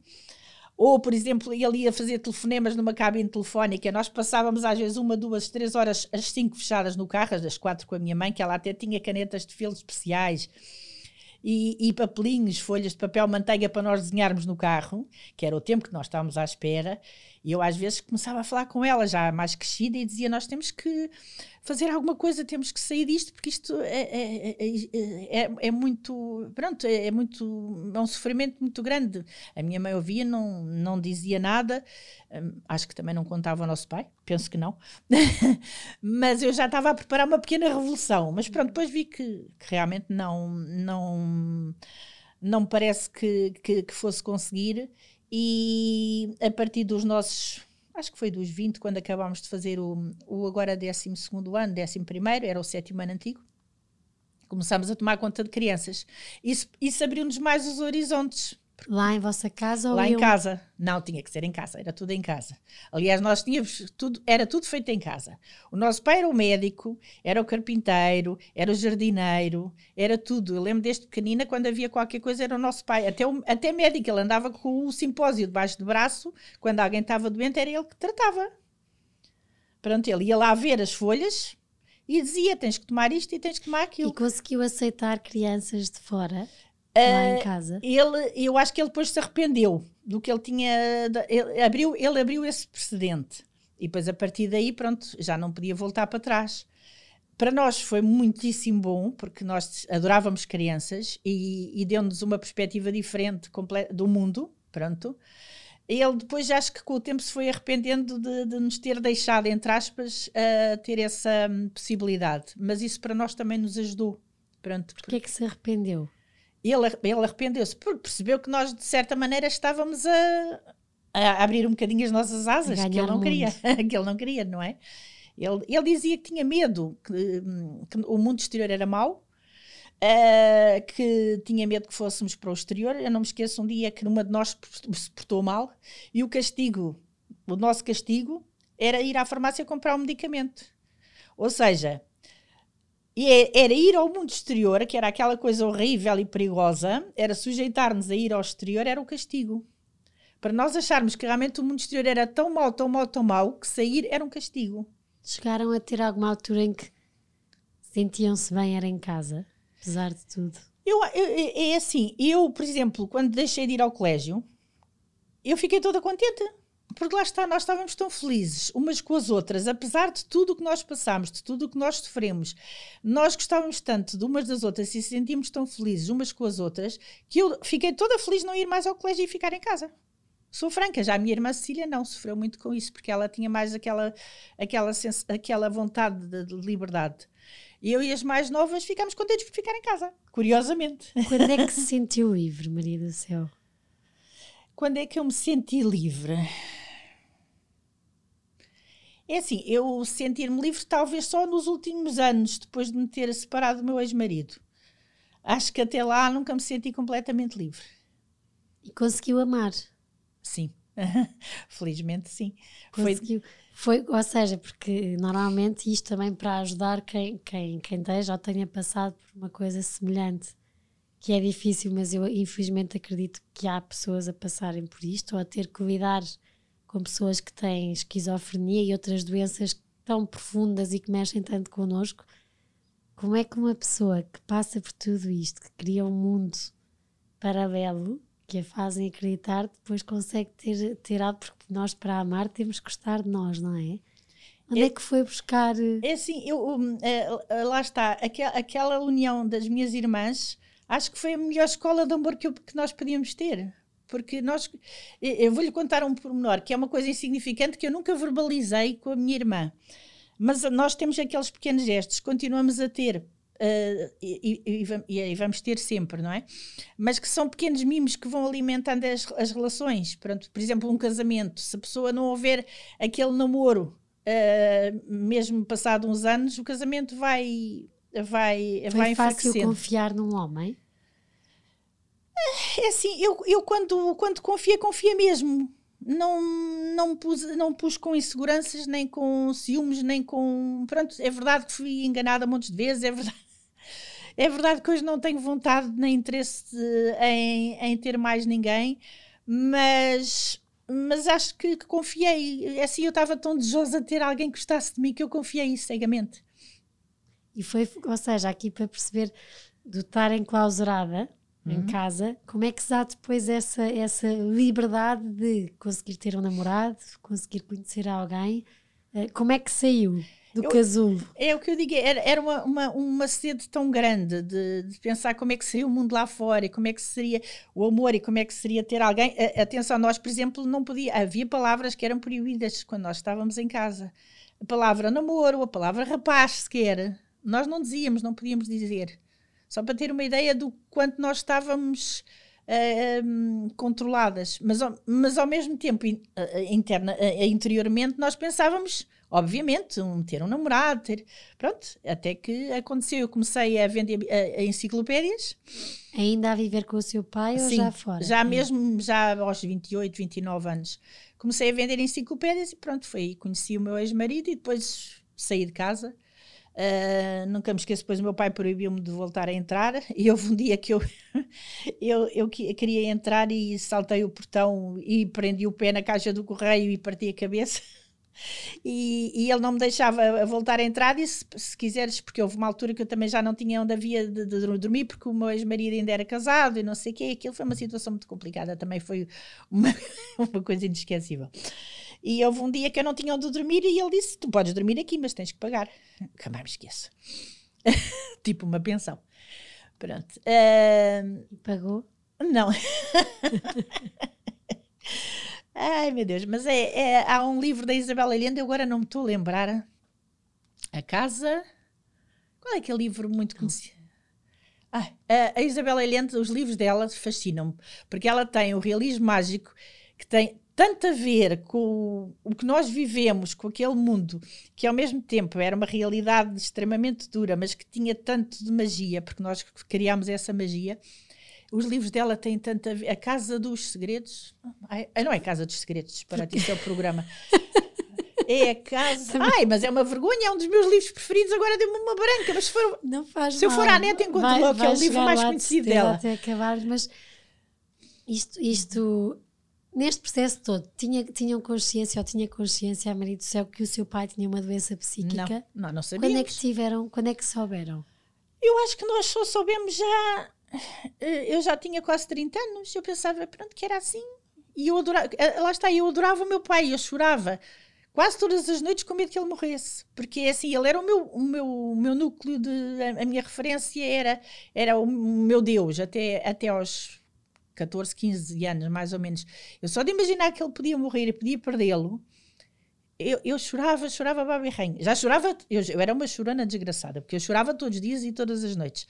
Ou, por exemplo, ele ia fazer telefonemas numa cabine telefónica. Nós passávamos às vezes uma, duas, três horas, as cinco fechadas no carro, as quatro com a minha mãe, que ela até tinha canetas de filo especiais e, e, papelinhos, folhas de papel manteiga para nós desenharmos no carro, que era o tempo que nós estávamos à espera. E eu às vezes começava a falar com ela, já mais crescida, e dizia: Nós temos que fazer alguma coisa, temos que sair disto, porque isto é, é, é, é, é muito. Pronto, é, muito. É um sofrimento muito grande. A minha mãe ouvia, não, não dizia nada, hum, acho que também não contava ao nosso pai, penso que não. mas eu já estava a preparar uma pequena revolução. Mas pronto, depois vi que, que realmente não. não não me parece que, que, que fosse conseguir e a partir dos nossos, acho que foi dos 20, quando acabámos de fazer o, o agora 12 ano, 11, era o sétimo ano antigo, começámos a tomar conta de crianças. Isso, isso abriu-nos mais os horizontes Lá em vossa casa ou Lá eu... em casa. Não, tinha que ser em casa, era tudo em casa. Aliás, nós tínhamos tudo, era tudo feito em casa. O nosso pai era o médico, era o carpinteiro, era o jardineiro, era tudo. Eu lembro desde pequenina, quando havia qualquer coisa, era o nosso pai. Até, o, até médico, ele andava com o simpósio debaixo do braço, quando alguém estava doente, era ele que tratava. Pronto, ele ia lá ver as folhas e dizia: tens que tomar isto e tens que tomar aquilo. E conseguiu aceitar crianças de fora? Lá em ah, casa? Ele, eu acho que ele depois se arrependeu do que ele tinha. Ele abriu, ele abriu esse precedente. E depois, a partir daí, pronto, já não podia voltar para trás. Para nós foi muitíssimo bom, porque nós adorávamos crianças e, e deu-nos uma perspectiva diferente do mundo. Pronto. Ele depois, acho que com o tempo, se foi arrependendo de, de nos ter deixado, entre aspas, uh, ter essa um, possibilidade. Mas isso para nós também nos ajudou. Pronto. Porquê é que se arrependeu? Ele, ele arrependeu-se porque percebeu que nós, de certa maneira, estávamos a, a abrir um bocadinho as nossas asas, que ele não queria, que ele não queria, não é? Ele, ele dizia que tinha medo, que, que o mundo exterior era mau, uh, que tinha medo que fôssemos para o exterior. Eu não me esqueço um dia que uma de nós se portou mal e o castigo, o nosso castigo, era ir à farmácia comprar um medicamento. Ou seja, e é, era ir ao mundo exterior, que era aquela coisa horrível e perigosa, era sujeitar-nos a ir ao exterior, era o castigo. Para nós acharmos que realmente o mundo exterior era tão mau, tão mau, tão mau, que sair era um castigo. Chegaram a ter alguma altura em que sentiam-se bem, era em casa, apesar de tudo? Eu, eu, é assim, eu, por exemplo, quando deixei de ir ao colégio, eu fiquei toda contente porque lá está, nós estávamos tão felizes umas com as outras, apesar de tudo o que nós passamos, de tudo o que nós sofremos, nós gostávamos tanto de umas das outras e sentimos tão felizes umas com as outras, que eu fiquei toda feliz não ir mais ao colégio e ficar em casa. Sou franca, já a minha irmã Cecília não sofreu muito com isso, porque ela tinha mais aquela, aquela, aquela vontade de, de liberdade. Eu e as mais novas ficámos contentes por ficar em casa, curiosamente. Quando é que se sentiu livre, Maria do Céu? Quando é que eu me senti livre? É assim, eu sentir-me livre talvez só nos últimos anos, depois de me ter separado do meu ex-marido. Acho que até lá nunca me senti completamente livre. E conseguiu amar? Sim. Felizmente sim. Conseguiu. Foi... Foi, ou seja, porque normalmente isto também para ajudar quem, quem, quem esteja ou tenha passado por uma coisa semelhante, que é difícil, mas eu infelizmente acredito que há pessoas a passarem por isto ou a ter que lidar com pessoas que têm esquizofrenia e outras doenças tão profundas e que mexem tanto connosco. Como é que uma pessoa que passa por tudo isto, que cria um mundo paralelo, que a fazem acreditar, depois consegue ter, ter algo, porque nós para amar temos que gostar de nós, não é? Onde é, é que foi buscar? Eh, é assim, eu, um, uh, lá está, aquel, aquela união das minhas irmãs, acho que foi a melhor escola de amor que, eu, que nós podíamos ter porque nós. Eu vou-lhe contar um pormenor, que é uma coisa insignificante que eu nunca verbalizei com a minha irmã. Mas nós temos aqueles pequenos gestos, continuamos a ter. Uh, e, e, e, vamos ter sempre, não é? Mas que são pequenos mimos que vão alimentando as, as relações. Pronto, por exemplo, um casamento, se a pessoa não houver aquele namoro, uh, mesmo passado uns anos, o casamento vai. Vai, vai fácil confiar num homem? É assim, eu, eu quando, quando confia, confia mesmo. não, não, pus, não pus com inseguranças, nem com ciúmes, nem com. Pronto, é verdade que fui enganada montes de vezes, é verdade. É verdade que hoje não tenho vontade nem interesse em, em ter mais ninguém, mas, mas acho que, que confiei. Assim, eu estava tão desejosa de ter alguém que gostasse de mim que eu confiei cegamente. E foi, ou seja, aqui para perceber do estar enclausurada uhum. em casa, como é que se dá depois essa, essa liberdade de conseguir ter um namorado, conseguir conhecer alguém? Eh, como é que saiu? do eu, casulo. É o que eu digo, era, era uma, uma, uma sede tão grande de, de, pensar como é que seria o mundo lá fora e como é que seria o amor e como é que seria ter alguém. atenção, nós, por exemplo, não podia, havia palavras que eram proibidas quando nós estávamos em casa. A palavra namoro, a palavra rapaz, sequer. Nós não dizíamos, não podíamos dizer. Só para ter uma ideia do quanto nós estávamos uh, controladas. Mas, mas ao mesmo tempo, interna, uh, interiormente, nós pensávamos obviamente, um, ter um namorado, ter. Pronto, até que aconteceu. Eu comecei a vender uh, enciclopédias. Ainda a viver com o seu pai Sim, ou já fora? Já mesmo, já aos 28, 29 anos. Comecei a vender enciclopédias e pronto, foi aí. Conheci o meu ex-marido e depois saí de casa. Uh, nunca me esqueço, depois o meu pai proibiu-me de voltar a entrar e houve um dia que eu, eu, eu queria entrar e saltei o portão e prendi o pé na caixa do correio e parti a cabeça. E, e, ele não me deixava voltar a entrar. Disse: se quiseres, porque houve uma altura que eu também já não tinha onde havia de, de dormir, porque o meu ex-marido ainda era casado e não sei o quê. Aquilo foi uma situação muito complicada, também foi uma, uma coisa inesquecível. E houve um dia que eu não tinha onde dormir e ele disse: Tu podes dormir aqui, mas tens que pagar. Nunca mais me esqueço. tipo uma pensão. Pronto. Uh... Pagou? Não. Ai, meu Deus, mas é, é, há um livro da Isabel Allende, eu agora não me estou a lembrar. A Casa. Qual é aquele livro muito conhecido? Ah, a, a Isabel Allende, os livros dela fascinam-me, porque ela tem o realismo mágico que tem tanto a ver com o que nós vivemos, com aquele mundo, que ao mesmo tempo era uma realidade extremamente dura, mas que tinha tanto de magia, porque nós criámos essa magia. Os livros dela têm tanta. A Casa dos Segredos. Ai, não é Casa dos Segredos, para isso é o programa. É a casa. Ai, mas é uma vergonha, é um dos meus livros preferidos. Agora deu-me uma branca, mas se for. Não faz se mal. eu for à net, encontro vai, logo, que é o livro mais conhecido dela. Até acabar, mas isto, isto, neste processo todo, tinha, tinham consciência ou tinha consciência, a marido do céu, que o seu pai tinha uma doença psíquica? Não, não, não sabíamos. Quando é que tiveram, quando é que souberam? Eu acho que nós só soubemos já eh, eu já tinha quase 30 anos, eu pensava, pronto, que era assim. E eu adorava, eh, lá está, eu adorava o meu pai, eu chorava quase todas as noites com medo que ele morresse, porque assim, ele era o meu, o meu, o meu núcleo, de, a, a minha referência era, era o meu Deus, até, até aos 14, 15 anos, mais ou menos. Eu só de imaginar que ele podia morrer e podia perdê-lo, eu, eu chorava, chorava baba rainha. Já chorava, eu, eu era uma chorana desgraçada, porque eu chorava todos os dias e todas as noites.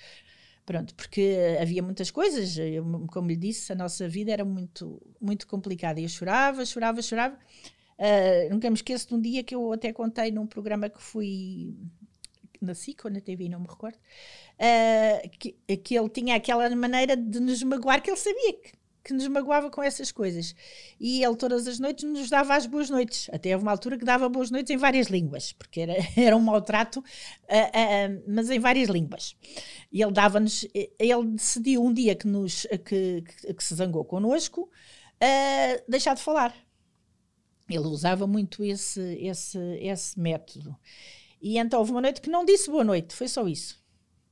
Pronto, porque havia muitas coisas, eu, como lhe disse, a nossa vida era muito, muito complicada. Eu chorava, chorava, chorava. Uh, nunca me esqueço de um dia que eu até contei num programa que fui na SIC ou na TV, não me recordo, uh, que, que ele tinha aquela maneira de nos magoar que ele sabia que que nos magoava com essas coisas. E ele todas as noites nos dava as boas noites. Até houve uma altura que dava boas noites em várias línguas, porque era, era um maltrato, uh, uh, mas em várias línguas. E ele dava-nos, ele decidiu um dia que, nos, que, que, que se zangou connosco, uh, deixar de falar. Ele usava muito esse, esse, esse método. E então houve uma noite que não disse boa noite, foi só isso.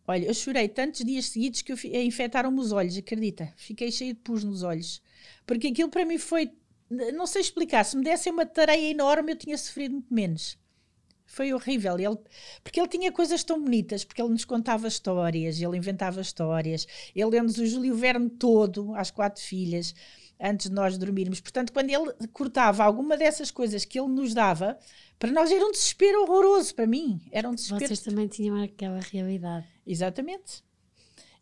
Olha, eu chorei tantos dias seguidos que infectaram-me os olhos, acredita? Fiquei cheio de pus nos olhos. Porque aquilo para mim foi. Não sei explicar. Se me dessem uma tarefa enorme, eu tinha sofrido muito menos. Foi horrível. Ele, porque ele tinha coisas tão bonitas, porque ele nos contava histórias, ele inventava histórias. Ele deu-nos o Júlio Verne todo, às quatro filhas, antes de nós dormirmos. Portanto, quando ele cortava alguma dessas coisas que ele nos dava, para nós era um desespero horroroso. Para mim, era um desespero. Vocês também tinham aquela realidade. Exatamente.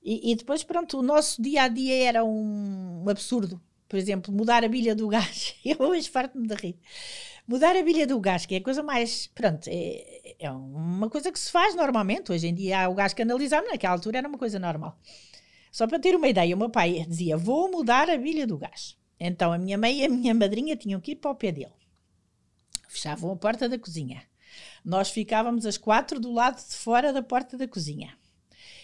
E, e, depois, pronto, o nosso dia a dia era um, absurdo. Por exemplo, mudar a bilha do gás. Eu hoje farto-me de rir. Mudar a bilha do gás, que é a coisa mais. Pronto, é, é uma coisa que se faz normalmente. Hoje em dia há o gás canalizado, naquela altura era uma coisa normal. Só para ter uma ideia, o meu pai dizia: Vou mudar a bilha do gás. Então a minha mãe e a minha madrinha tinham que ir para o pé dele. Fechavam a porta da cozinha. Nós ficávamos as quatro do lado de fora da porta da cozinha.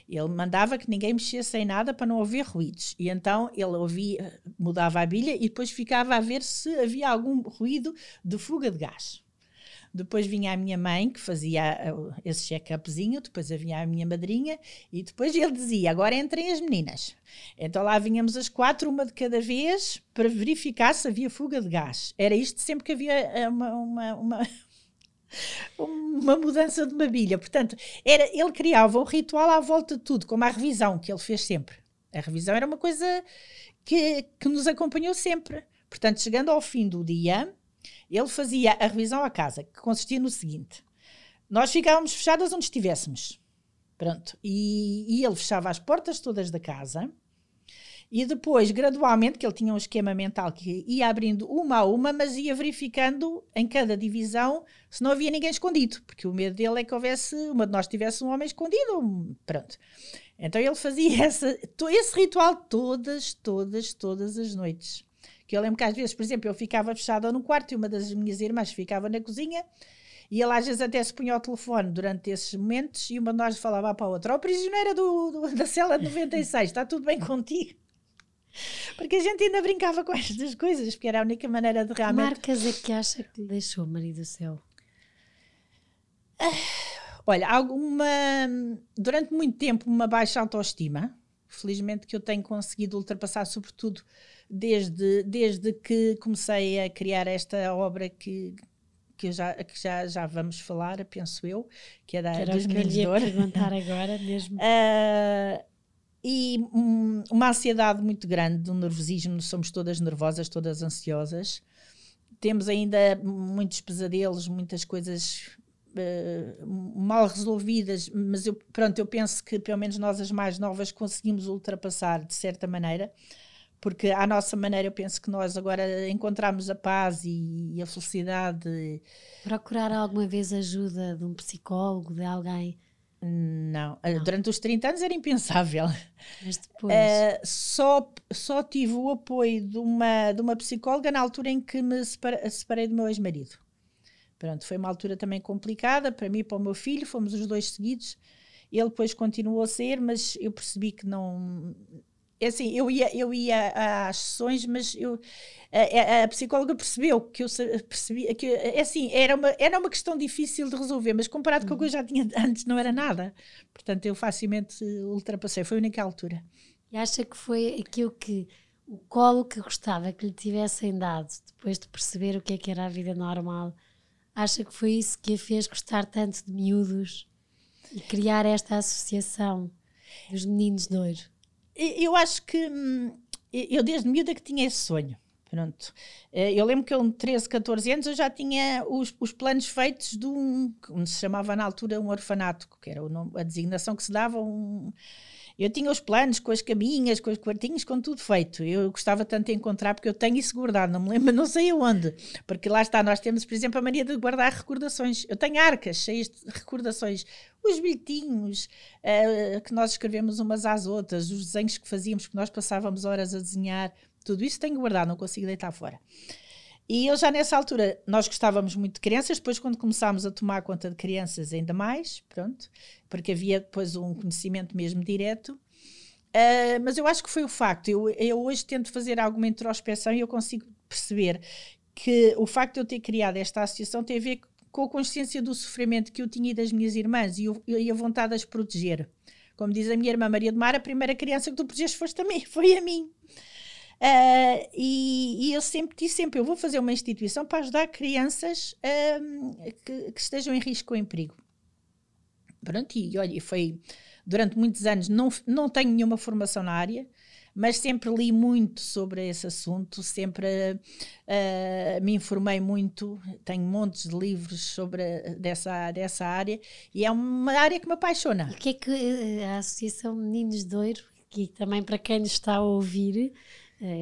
Ele mandava que ninguém mexesse em nada para não ouvir ruídos. E então ele ouvia, mudava a bilha e depois ficava a ver se havia algum ruído de fuga de gás. Depois vinha a minha mãe, que fazia esse check-upzinho, depois vinha a minha madrinha, e depois ele dizia: Agora entrem as meninas. Então lá vinhamos as quatro, uma de cada vez, para verificar se havia fuga de gás. Era isto sempre que havia eh, uma, uma, uma uma mudança de uma bilha. Portanto, era, ele criava um ritual à volta de tudo, como a revisão que ele fez sempre. A revisão era uma coisa que, que nos acompanhou sempre. Portanto, chegando ao fim do dia, ele fazia a revisão à casa, que consistia no seguinte: nós ficávamos fechadas onde estivéssemos. Pronto. E, e ele fechava as portas todas da casa e depois, gradualmente, que ele tinha um esquema mental que ia abrindo uma a uma, mas ia verificando em cada divisão se não havia ninguém escondido, porque o medo dele é que houvesse, uma de nós tivesse um homem escondido. Pronto. Então ele fazia essa, esse ritual todas, todas, todas as noites. Que eu lembro que às vezes, por exemplo, eu ficava fechada no quarto e uma das minhas irmãs ficava na cozinha e ele às vezes até se punha ao telefone durante esses momentos e uma de nós falava para a outra: Ó, oh, prisioneira do, do, da cela 96, está tudo bem contigo? Porque a gente ainda brincava com estas coisas, porque era a única maneira de realmente. Marcas é que acha que lhe deixou, marido seu? olha, alguma. Durante muito tempo, uma baixa autoestima. Felizmente que eu tenho conseguido ultrapassar, sobretudo desde, desde que comecei a criar esta obra que, que, já, que já, já vamos falar, penso eu, que é da, Era dos Meninos de perguntar agora mesmo. Uh, e um, uma ansiedade muito grande, um nervosismo, somos todas nervosas, todas ansiosas. Temos ainda muitos pesadelos, muitas coisas uh, mal resolvidas, mas eu, pronto, eu penso que pelo menos nós as mais novas conseguimos ultrapassar de certa maneira, porque à nossa maneira eu penso que nós agora encontramos a paz e, e a felicidade. Procurar alguma vez ajuda de um psicólogo, de alguém não. não. durante os 30 anos era impensável. Mas depois. Uh, só, só tive o apoio de uma, de uma psicóloga na altura em que me separei, separei do meu ex-marido. Pronto, foi uma altura também complicada para mim e para o meu filho, fomos os dois seguidos. Ele depois continuou a ser, mas eu percebi que não, assim, eu ia, eu ia às sessões, mas eu, a, a, psicóloga percebeu que eu percebi que é assim, era uma, era uma questão difícil de resolver, mas comparado com o que eu já tinha antes, não era nada. Portanto, eu facilmente ultrapassei, foi a única altura. E acha que foi aquilo que o colo que gostava que lhe tivessem dado depois de perceber o que é que era a vida normal? Acha que foi isso que a fez gostar tanto de miúdos e criar esta associação dos meninos de ouro? Eu acho que hum, eu desde miúda que tinha esse sonho. Pronto. Eh, eu lembro que com 13, 14 anos, eu já tinha os, os planos feitos de um, como se chamava na altura, um orfanato, que era nome, a designação que se dava um, eu tinha os planos com as caminhas, com os quartinhos, com tudo feito. Eu gostava tanto de encontrar, porque eu tenho isso guardado, não me lembro, não sei aonde. Porque lá está, nós temos, por exemplo, a mania de guardar recordações. Eu tenho arcas cheias de recordações. Os bilhetinhos uh, que nós escrevemos umas às outras, os desenhos que fazíamos, que nós passávamos horas a desenhar, tudo isso tenho guardado, não consigo deitar fora. E eu já nessa altura, nós gostávamos muito de crianças, depois quando começámos a tomar conta de crianças ainda mais, pronto, porque havia depois um conhecimento mesmo direto, uh, mas eu acho que foi o facto, eu, eu hoje tento fazer alguma introspeção e eu consigo perceber que o facto de eu ter criado esta associação tem a ver com a consciência do sofrimento que eu tinha e das minhas irmãs e, e a vontade de as proteger. Como diz a minha irmã Maria de Mar, a primeira criança que tu protegeste foste a mim, foi a mim. Uh, e, e, eu sempre disse sempre, eu vou fazer uma instituição para ajudar crianças uh, que, que, estejam em risco ou em perigo. Pronto, e olha, foi durante muitos anos, não, não tenho nenhuma formação na área, mas sempre li muito sobre esse assunto, sempre uh, me informei muito, tenho montes de livros sobre dessa, dessa área e é uma área que me apaixona. O que é que a Associação Meninos de Ouro, que também para quem está a ouvir,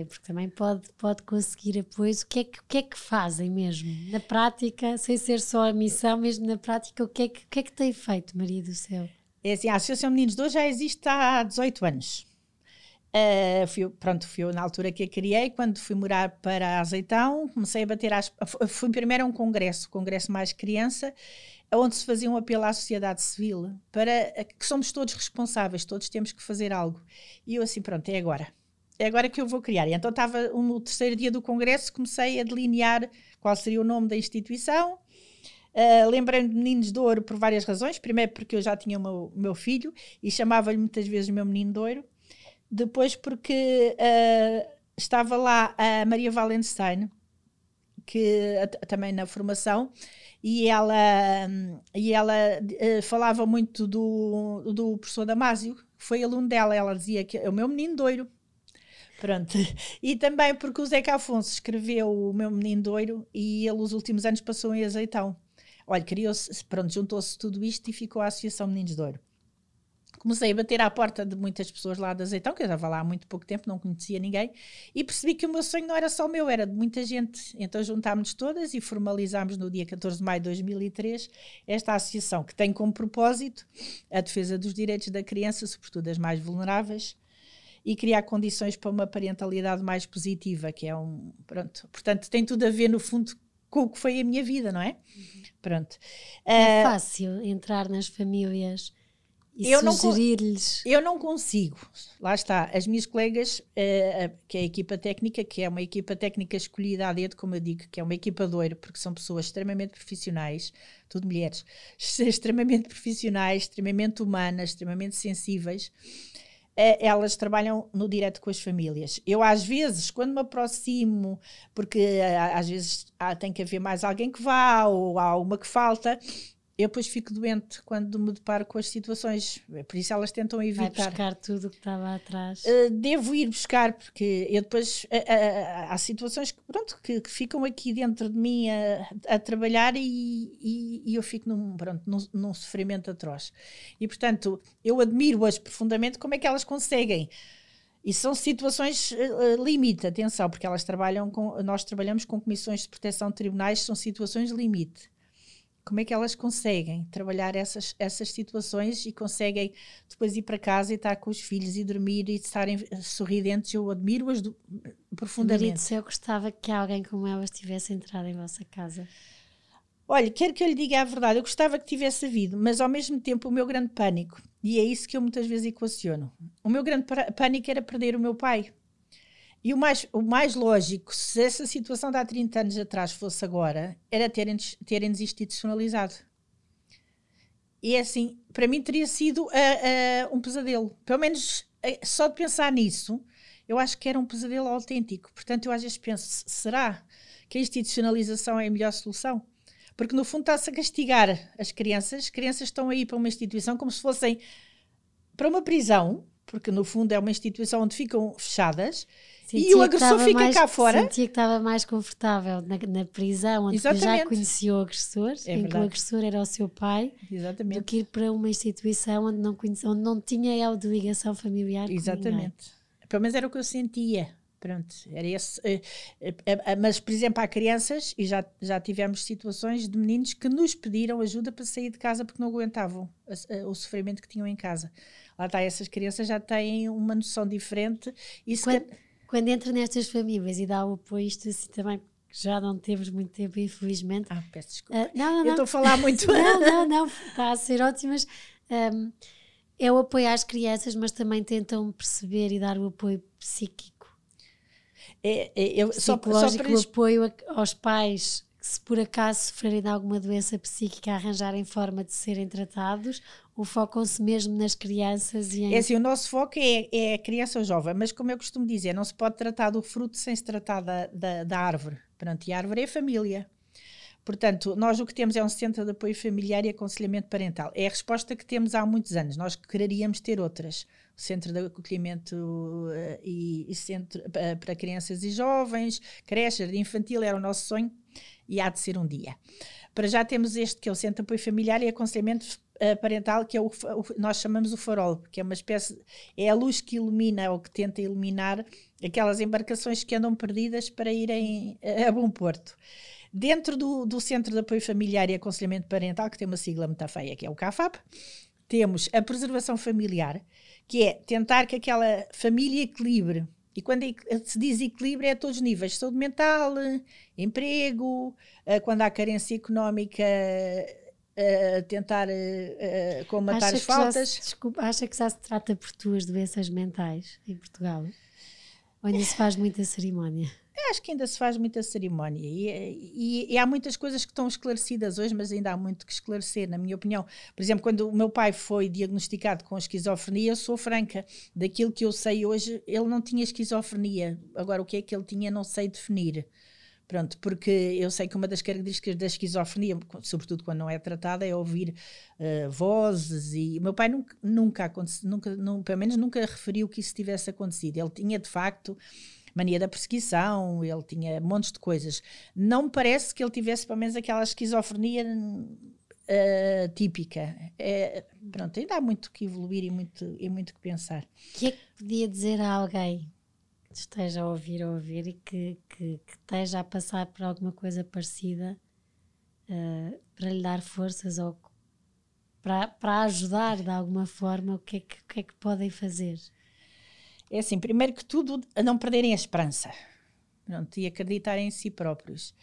porque também pode, pode conseguir apoio. O que, é que, o que é que fazem mesmo? Na prática, sem ser só a missão, mesmo na prática, o que é que, o que, é que tem feito, Maria do Céu? É assim, a Associação Meninos de hoje já existe há 18 anos. Uh, fui, pronto, fui na altura que a criei, quando fui morar para Azeitão, comecei a bater às... Fui primeiro a um congresso, congresso mais criança, onde se fazia um apelo à sociedade civil para que somos todos responsáveis, todos temos que fazer algo. E eu assim, pronto, é agora. É agora que eu vou criar. E então estava no terceiro dia do congresso, comecei a delinear qual seria o nome da instituição. Uh, Lembrei-me de Meninos de Ouro por várias razões. Primeiro porque eu já tinha o meu, meu filho e chamava-lhe muitas vezes o meu menino de ouro. Depois porque uh, estava lá a Maria Valenstein, que também na formação, e ela, e ela uh, falava muito do, do professor Damásio, foi aluno dela, ela dizia que é o meu menino doiro. Pronto. E também porque o Zeca Afonso escreveu o meu menino doiro e ele os últimos anos passou em azeitão. Olha, criou-se, pronto, juntou-se tudo isto e ficou a Associação Meninos de Ouro comecei a bater à porta de muitas pessoas lá de Azeitão, que eu estava lá há muito pouco tempo, não conhecia ninguém, e percebi que o meu sonho não era só o meu, era de muita gente. Então juntámos-nos todas e formalizámos no dia 14 de maio de 2003 esta associação, que tem como propósito a defesa dos direitos da criança, sobretudo das mais vulneráveis, e criar condições para uma parentalidade mais positiva, que é um. Pronto. Portanto, tem tudo a ver, no fundo, com o que foi a minha vida, não é? Uhum. Pronto. É uh, fácil entrar nas famílias e eu sugerir-lhes. Eu não consigo. Lá está. As minhas colegas, uh, que é a equipa técnica, que é uma equipa técnica escolhida a dedo, como eu digo, que é uma equipa de ouro, porque são pessoas extremamente profissionais, tudo mulheres, extremamente profissionais, extremamente humanas, extremamente sensíveis. Uh, elas trabalham no direto com as famílias. Eu, às vezes, quando me aproximo, porque uh, às vezes há, tem que haver mais alguém que vá, ou há uma que falta, eu depois fico doente quando me deparo com as situações, por isso elas tentam evitar. Vai buscar tudo o que estava atrás. Uh, devo ir buscar, porque eu depois. Uh, uh, há situações que, pronto, que, que, ficam aqui dentro de mim a, a trabalhar e, e, e, eu fico num, pronto, num, num, sofrimento atroz. E portanto, eu admiro-as profundamente como é que elas conseguem. E são situações limite, atenção, porque elas trabalham com. Nós trabalhamos com comissões de proteção de tribunais, são situações limite como é que elas conseguem trabalhar essas, essas situações e conseguem depois ir para casa e estar com os filhos e dormir e estarem sorridentes. Eu admiro-as profundamente. Se eu gostava que alguém como elas tivesse entrado em vossa casa. Olha, quero que eu lhe diga a verdade, eu gostava que tivesse havido, mas ao mesmo tempo o meu grande pânico, e é isso que eu muitas vezes equaciono, o meu grande pânico era perder o meu pai. E o mais, o mais lógico, se essa situação de há 30 anos atrás fosse agora, era terem, terem desinstitucionalizado. E é assim, para mim teria sido uh, uh, um pesadelo. Pelo menos uh, só de pensar nisso, eu acho que era um pesadelo autêntico. Portanto, eu às vezes penso: será que a institucionalização é a melhor solução? Porque no fundo está-se a castigar as crianças. As crianças estão aí para uma instituição como se fossem para uma prisão, porque no fundo é uma instituição onde ficam fechadas Sentia e o agressor fica mais, cá fora. Sentia que estava mais confortável na, na prisão, onde já conhecia o agressor, é em verdade. que o agressor era o seu pai, Exatamente. do que ir para uma instituição onde não, conhecia, onde não tinha ela de ligação familiar. Exatamente. Pelo menos era o que eu sentia. Pronto, era esse. Uh, uh, uh, mas, por exemplo, há crianças, e já, já tivemos situações de meninos que nos pediram ajuda para sair de casa porque não aguentavam o sofrimento que tinham em casa. Lá está, essas crianças já têm uma noção diferente. E quando, quando entra nestas famílias e dá o apoio, isto assim também, já não temos muito tempo, infelizmente. Ah, peço desculpa. Uh, não, não, não. Eu estou a falar muito. não, não, não, está a ser ótimo, mas um, é o apoio às crianças, mas também tentam perceber e dar o apoio psíquico. É, é, eu, só, só para o apoio aos pais que se por acaso sofrerem de alguma doença psíquica arranjarem forma de serem tratados ou focam-se mesmo nas crianças e em... É assim, o nosso foco é, é a criança ou jovem, mas como eu costumo dizer, não se pode tratar do fruto sem se tratar da, da, da árvore. Pronto, e a árvore é a família. Portanto, nós o que temos é um centro de apoio familiar e aconselhamento parental. É a resposta que temos há muitos anos. Nós quereríamos ter outras. O centro de acolhimento uh, e, e, centro uh, para crianças e jovens, creche, de infantil era o nosso sonho e há de ser um dia. Para já temos este, que é o Centro de Apoio Familiar e Aconselhamento Parental, que é o, o, nós chamamos o farol, que é uma espécie, é a luz que ilumina ou que tenta iluminar aquelas embarcações que andam perdidas para irem a, a bom porto. Dentro do, do Centro de Apoio Familiar e Aconselhamento Parental, que tem uma sigla muito feia, que é o CAFAP, temos a preservação familiar, que é tentar que aquela família equilibre. E quando se diz equilíbrio é a todos os níveis: saúde mental, emprego, eh, quando há carência económica, tentar uh, combatar acha as faltas. Se, desculpa, acha que já se trata por tuas doenças mentais em Portugal? Ou ainda se faz muita cerimónia? acho que ainda se faz muita cerimónia e, e, e, há muitas coisas que estão esclarecidas hoje, mas ainda há muito que esclarecer, na minha opinião. Por exemplo, quando o meu pai foi diagnosticado com esquizofrenia, eu sou franca, daquilo que eu sei hoje, ele não tinha esquizofrenia. Agora, o que é que ele tinha, não sei definir. Pronto, porque eu sei que uma das características da esquizofrenia, sobretudo quando não é tratada, é ouvir uh, vozes e o meu pai nunca, nunca, nunca, nunca, pelo menos nunca referiu que isso tivesse acontecido. Ele tinha de facto mania da perseguição, ele tinha montes de coisas. Não me parece que ele tivesse pelo menos aquela esquizofrenia uh, típica. É, pronto, ainda há muito que evoluir e muito, e muito que pensar. O que é que podia dizer a alguém esteja a ouvir a ouvir e que, que, que esteja a passar por alguma coisa parecida uh, para lhe dar forças ou para, para ajudar de alguma forma, o que, é que, o que é que podem fazer? É assim, primeiro que tudo, a não perderem a esperança pronto, e acreditar em si próprios.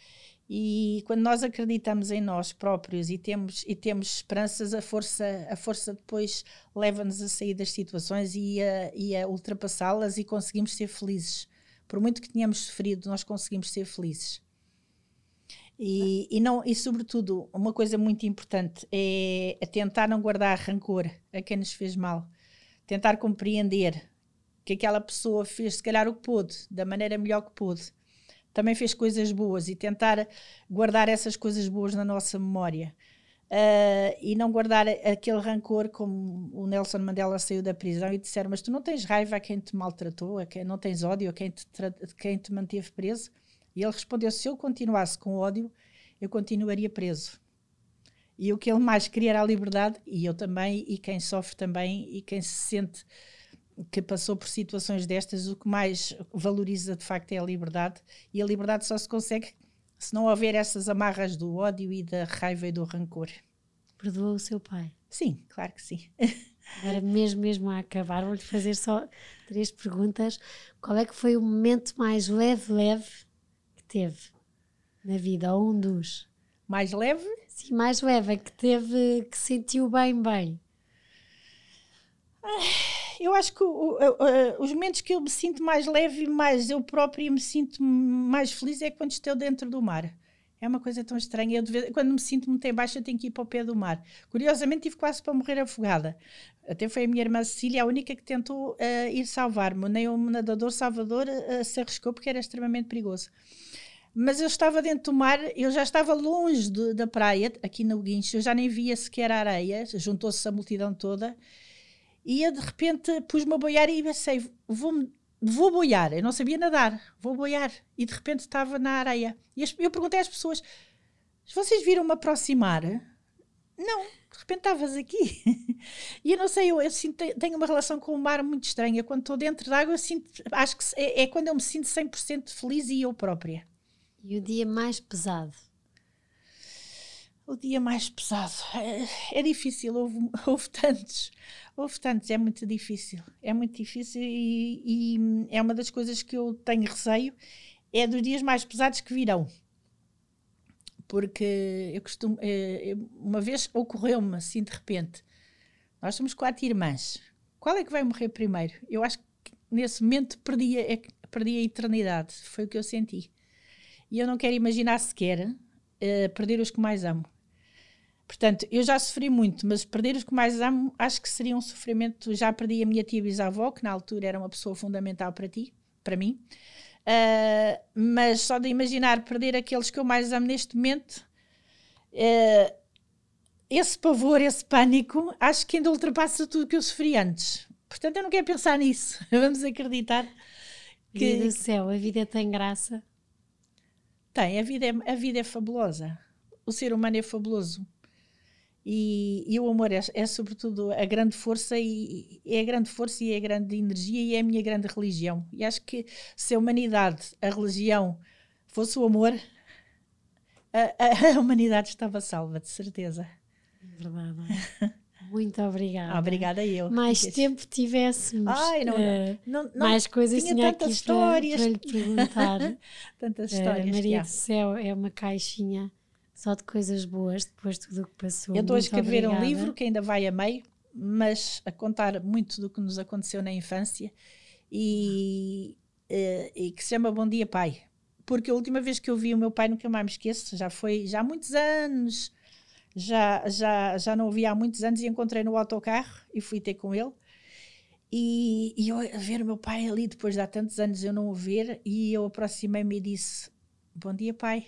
E quando nós acreditamos em nós próprios e temos, e temos esperanças, a força, a força depois leva-nos a sair das situações e a, e a ultrapassá-las e conseguimos ser felizes. Por muito que tenhamos sofrido, nós conseguimos ser felizes. E, e, não, e sobretudo, uma coisa muito importante é, é tentar não guardar rancor a quem nos fez mal. Tentar compreender que aquela pessoa fez, se calhar, o que pôde, da maneira melhor que pôde. Também fez coisas boas e tentar guardar essas coisas boas na nossa memória. Uh, e não guardar aquele rancor como o Nelson Mandela saiu da prisão e disseram mas tu não tens raiva a quem te maltratou, a quem não tens ódio a quem te, quem te manteve preso? E ele respondeu, se eu continuasse com ódio, eu continuaria preso. E o que ele mais queria era a liberdade, e eu também, e quem sofre também, e quem se sente que passou por situações destas, o que mais valoriza de facto é a liberdade, e a liberdade só se consegue se não houver essas amarras do ódio e da raiva e do rancor. Perdoou o seu pai? Sim, claro que sim. Agora, mesmo, mesmo a acabar, vou-lhe fazer só três perguntas. Qual é que foi o momento mais leve, leve que teve na vida, ou um dos? Mais leve? Sim, mais leve, é que teve, que sentiu bem, bem. Eu acho que o, o, os momentos que eu me sinto mais leve e mais eu própria me sinto mais feliz é quando estou dentro do mar. É uma coisa tão estranha. Eu, quando me sinto muito em baixo, eu tenho que ir para o pé do mar. Curiosamente, tive quase para morrer afogada. Até foi a minha irmã Cecília a única que tentou uh, ir salvar-me. Nem o nadador Salvador uh, se arriscou porque era extremamente perigoso. Mas eu estava dentro do mar, eu já estava longe de, da praia, aqui no Guincho, eu já nem via sequer a areia, juntou-se a multidão toda e eu de repente pus-me a boiar e pensei, vou, vou boiar. Eu não sabia nadar, vou boiar. E de repente estava na areia. E eu perguntei às pessoas: vocês viram-me aproximar? Não, de repente estavas aqui. e eu não sei, eu, eu sinto, tenho uma relação com o mar muito estranha. Quando estou dentro d'água, eu sinto, acho que é, é quando eu me sinto 100% feliz e eu própria. E o dia mais pesado? O dia mais pesado. É, é difícil, houve, houve tantos. Houve tantos, é muito difícil. É muito difícil e, e, é uma das coisas que eu tenho receio. É dos dias mais pesados que virão. Porque eu costumo. É, uma vez ocorreu-me assim de repente. Nós somos quatro irmãs. Qual é que vai morrer primeiro? Eu acho que nesse momento perdi a, perdi a eternidade. Foi o que eu senti. E eu não quero imaginar sequer uh, perder os que mais amo. Portanto, eu já sofri muito, mas perder os que mais amo acho que seria um sofrimento. Já perdi a minha tia bisavó, que na altura era uma pessoa fundamental para ti, para mim. Uh, mas só de imaginar perder aqueles que eu mais amo neste momento, uh, esse pavor, esse pânico, acho que ainda ultrapassa tudo que eu sofri antes. Portanto, eu não quero pensar nisso. Vamos acreditar que. Vida do céu, a vida tem graça. Tem, a vida é, a vida é fabulosa. O ser humano é fabuloso. E, e, o amor é, é, sobretudo a grande força e é a grande força e é a grande energia e é a minha grande religião. E acho que se a humanidade, a religião, fosse o amor, a, a, humanidade estava salva, de certeza. Verdade. Muito obrigada. Obrigada eu. Mais tempo tivéssemos. Ai, não, uh, não, não, mais coisas tinha, tinha tantas aqui histórias. Para, para lhe perguntar. tantas histórias. Uh, Maria do Céu é uma caixinha só de coisas boas depois de tudo o que passou. Eu estou a escrever obrigada. um livro que ainda vai a meio, mas a contar muito do que nos aconteceu na infância e, uh, e que se chama Bom Dia Pai. Porque a última vez que eu vi o meu pai, nunca mais me esqueço, já foi já há muitos anos, já, já, já não o vi há muitos anos e encontrei no autocarro e fui ter com ele. E, e eu a ver o meu pai ali, depois de há tantos anos eu não o ver, e eu aproximei-me e disse: Bom dia, pai.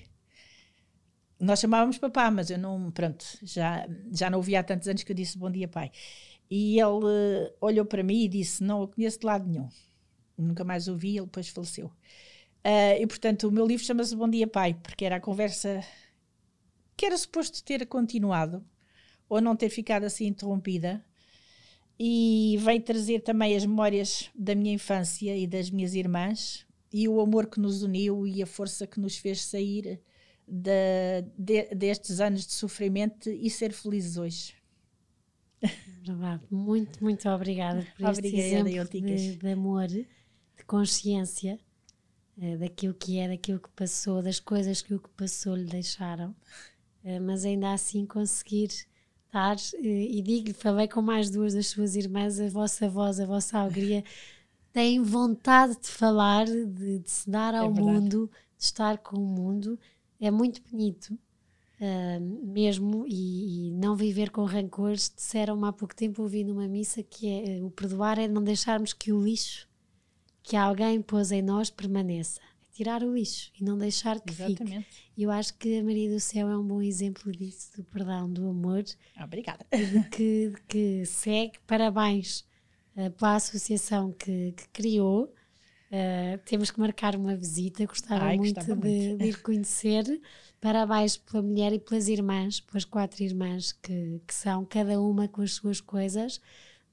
Nós chamávamos papá, mas eu não, pronto, já, já não o vi há tantos anos que eu disse bom dia, pai. E ele uh, olhou para mim e disse: Não o conheço de lado nenhum. Nunca mais o vi, ele depois faleceu. Uh, e portanto, o meu livro chama-se Bom Dia Pai, porque era a conversa que era suposto ter continuado ou não ter ficado assim interrompida. E veio trazer também as memórias da minha infância e das minhas irmãs e o amor que nos uniu e a força que nos fez sair de, de, destes anos de sofrimento e ser felizes hoje. Verdade. Muito, muito obrigada por este Obrigada, exemplo de, de amor, de consciência uh, daquilo que é, daquilo que passou, das coisas que o que passou lhe deixaram, uh, mas ainda assim conseguir estar, uh, e digo-lhe, falei com mais duas das suas irmãs, a vossa voz, a vossa alegria, têm vontade de falar, de, de se dar ao é mundo, de estar com o mundo, é muito bonito. Uh, mesmo e, e, não viver com rancores disseram-me há pouco tempo ouvi numa missa que é o perdoar é não deixarmos que o lixo que alguém pôs em nós permaneça. É tirar o lixo e não deixar que Exatamente. fique. E eu acho que a Maria do Céu é um bom exemplo disso, do perdão, do amor. Obrigada. Que, que segue. Parabéns uh, pela associação que, que criou. Uh, temos que marcar uma visita, gostava Ai, muito, gostava de, muito. de ir conhecer. Parabéns pela mulher e pelas irmãs, pelas quatro irmãs que, que são, cada uma com as suas coisas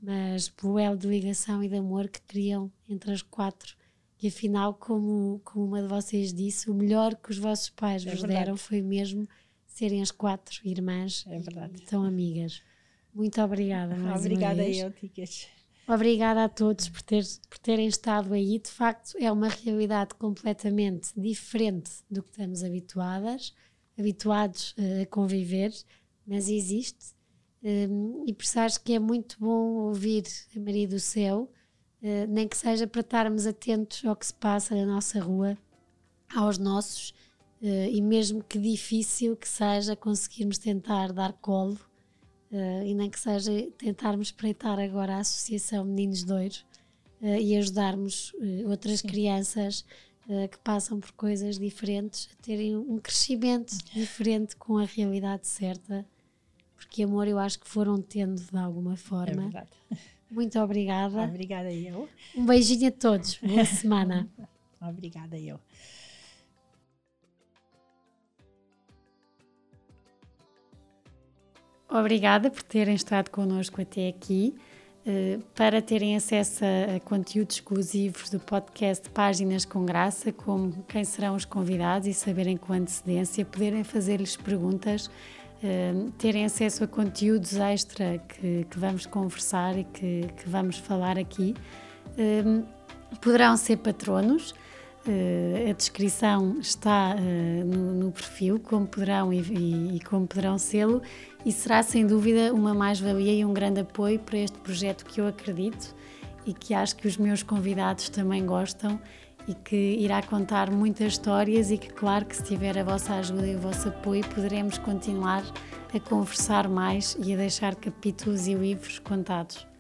mas pelo elo de ligação e de amor que criam entre as quatro. E afinal, como, como uma de vocês disse, o melhor que os vossos pais É vos verdade. deram foi mesmo serem as quatro irmãs É verdade. tão amigas. Muito obrigada. Obrigada eu, Ticas. Obrigada a todos por, ter, por terem estado aí. De facto, é uma realidade completamente diferente do que estamos habituadas, habituados uh, a conviver, mas existe. Um, e por isso acho que é muito bom ouvir a Maria do Céu, uh, nem que seja para estarmos atentos ao que se passa na nossa rua, aos nossos, uh, e mesmo que difícil que seja conseguirmos tentar dar colo, uh, e nem que seja tentarmos espreitar agora a Associação Meninos Doiros e ajudarmos outras Sim. crianças que passam por coisas diferentes a terem um crescimento diferente com a realidade certa porque amor eu acho que foram tendo de alguma É forma. verdade. Muito obrigada. Obrigada eu. Um beijinho a todos. Boa semana. Obrigada eu. Obrigada por terem estado connosco até aqui. Uh, para terem acesso a, conteúdos exclusivos do podcast Páginas com Graça, como quem serão os convidados e saberem com antecedência, poderem fazer-lhes perguntas, uh, terem acesso a conteúdos extra que, que vamos conversar e que, que, vamos falar aqui. Uh, poderão ser patronos. Uh, a descrição está uh, no, no, perfil, como poderão e, e, e como poderão sê-lo, e será sem dúvida uma mais-valia e um grande apoio para este projeto que eu acredito e que acho que os meus convidados também gostam e que irá contar muitas histórias e que, claro, que se tiver a vossa ajuda e o vosso apoio, poderemos continuar a conversar mais e a deixar capítulos e livros contados.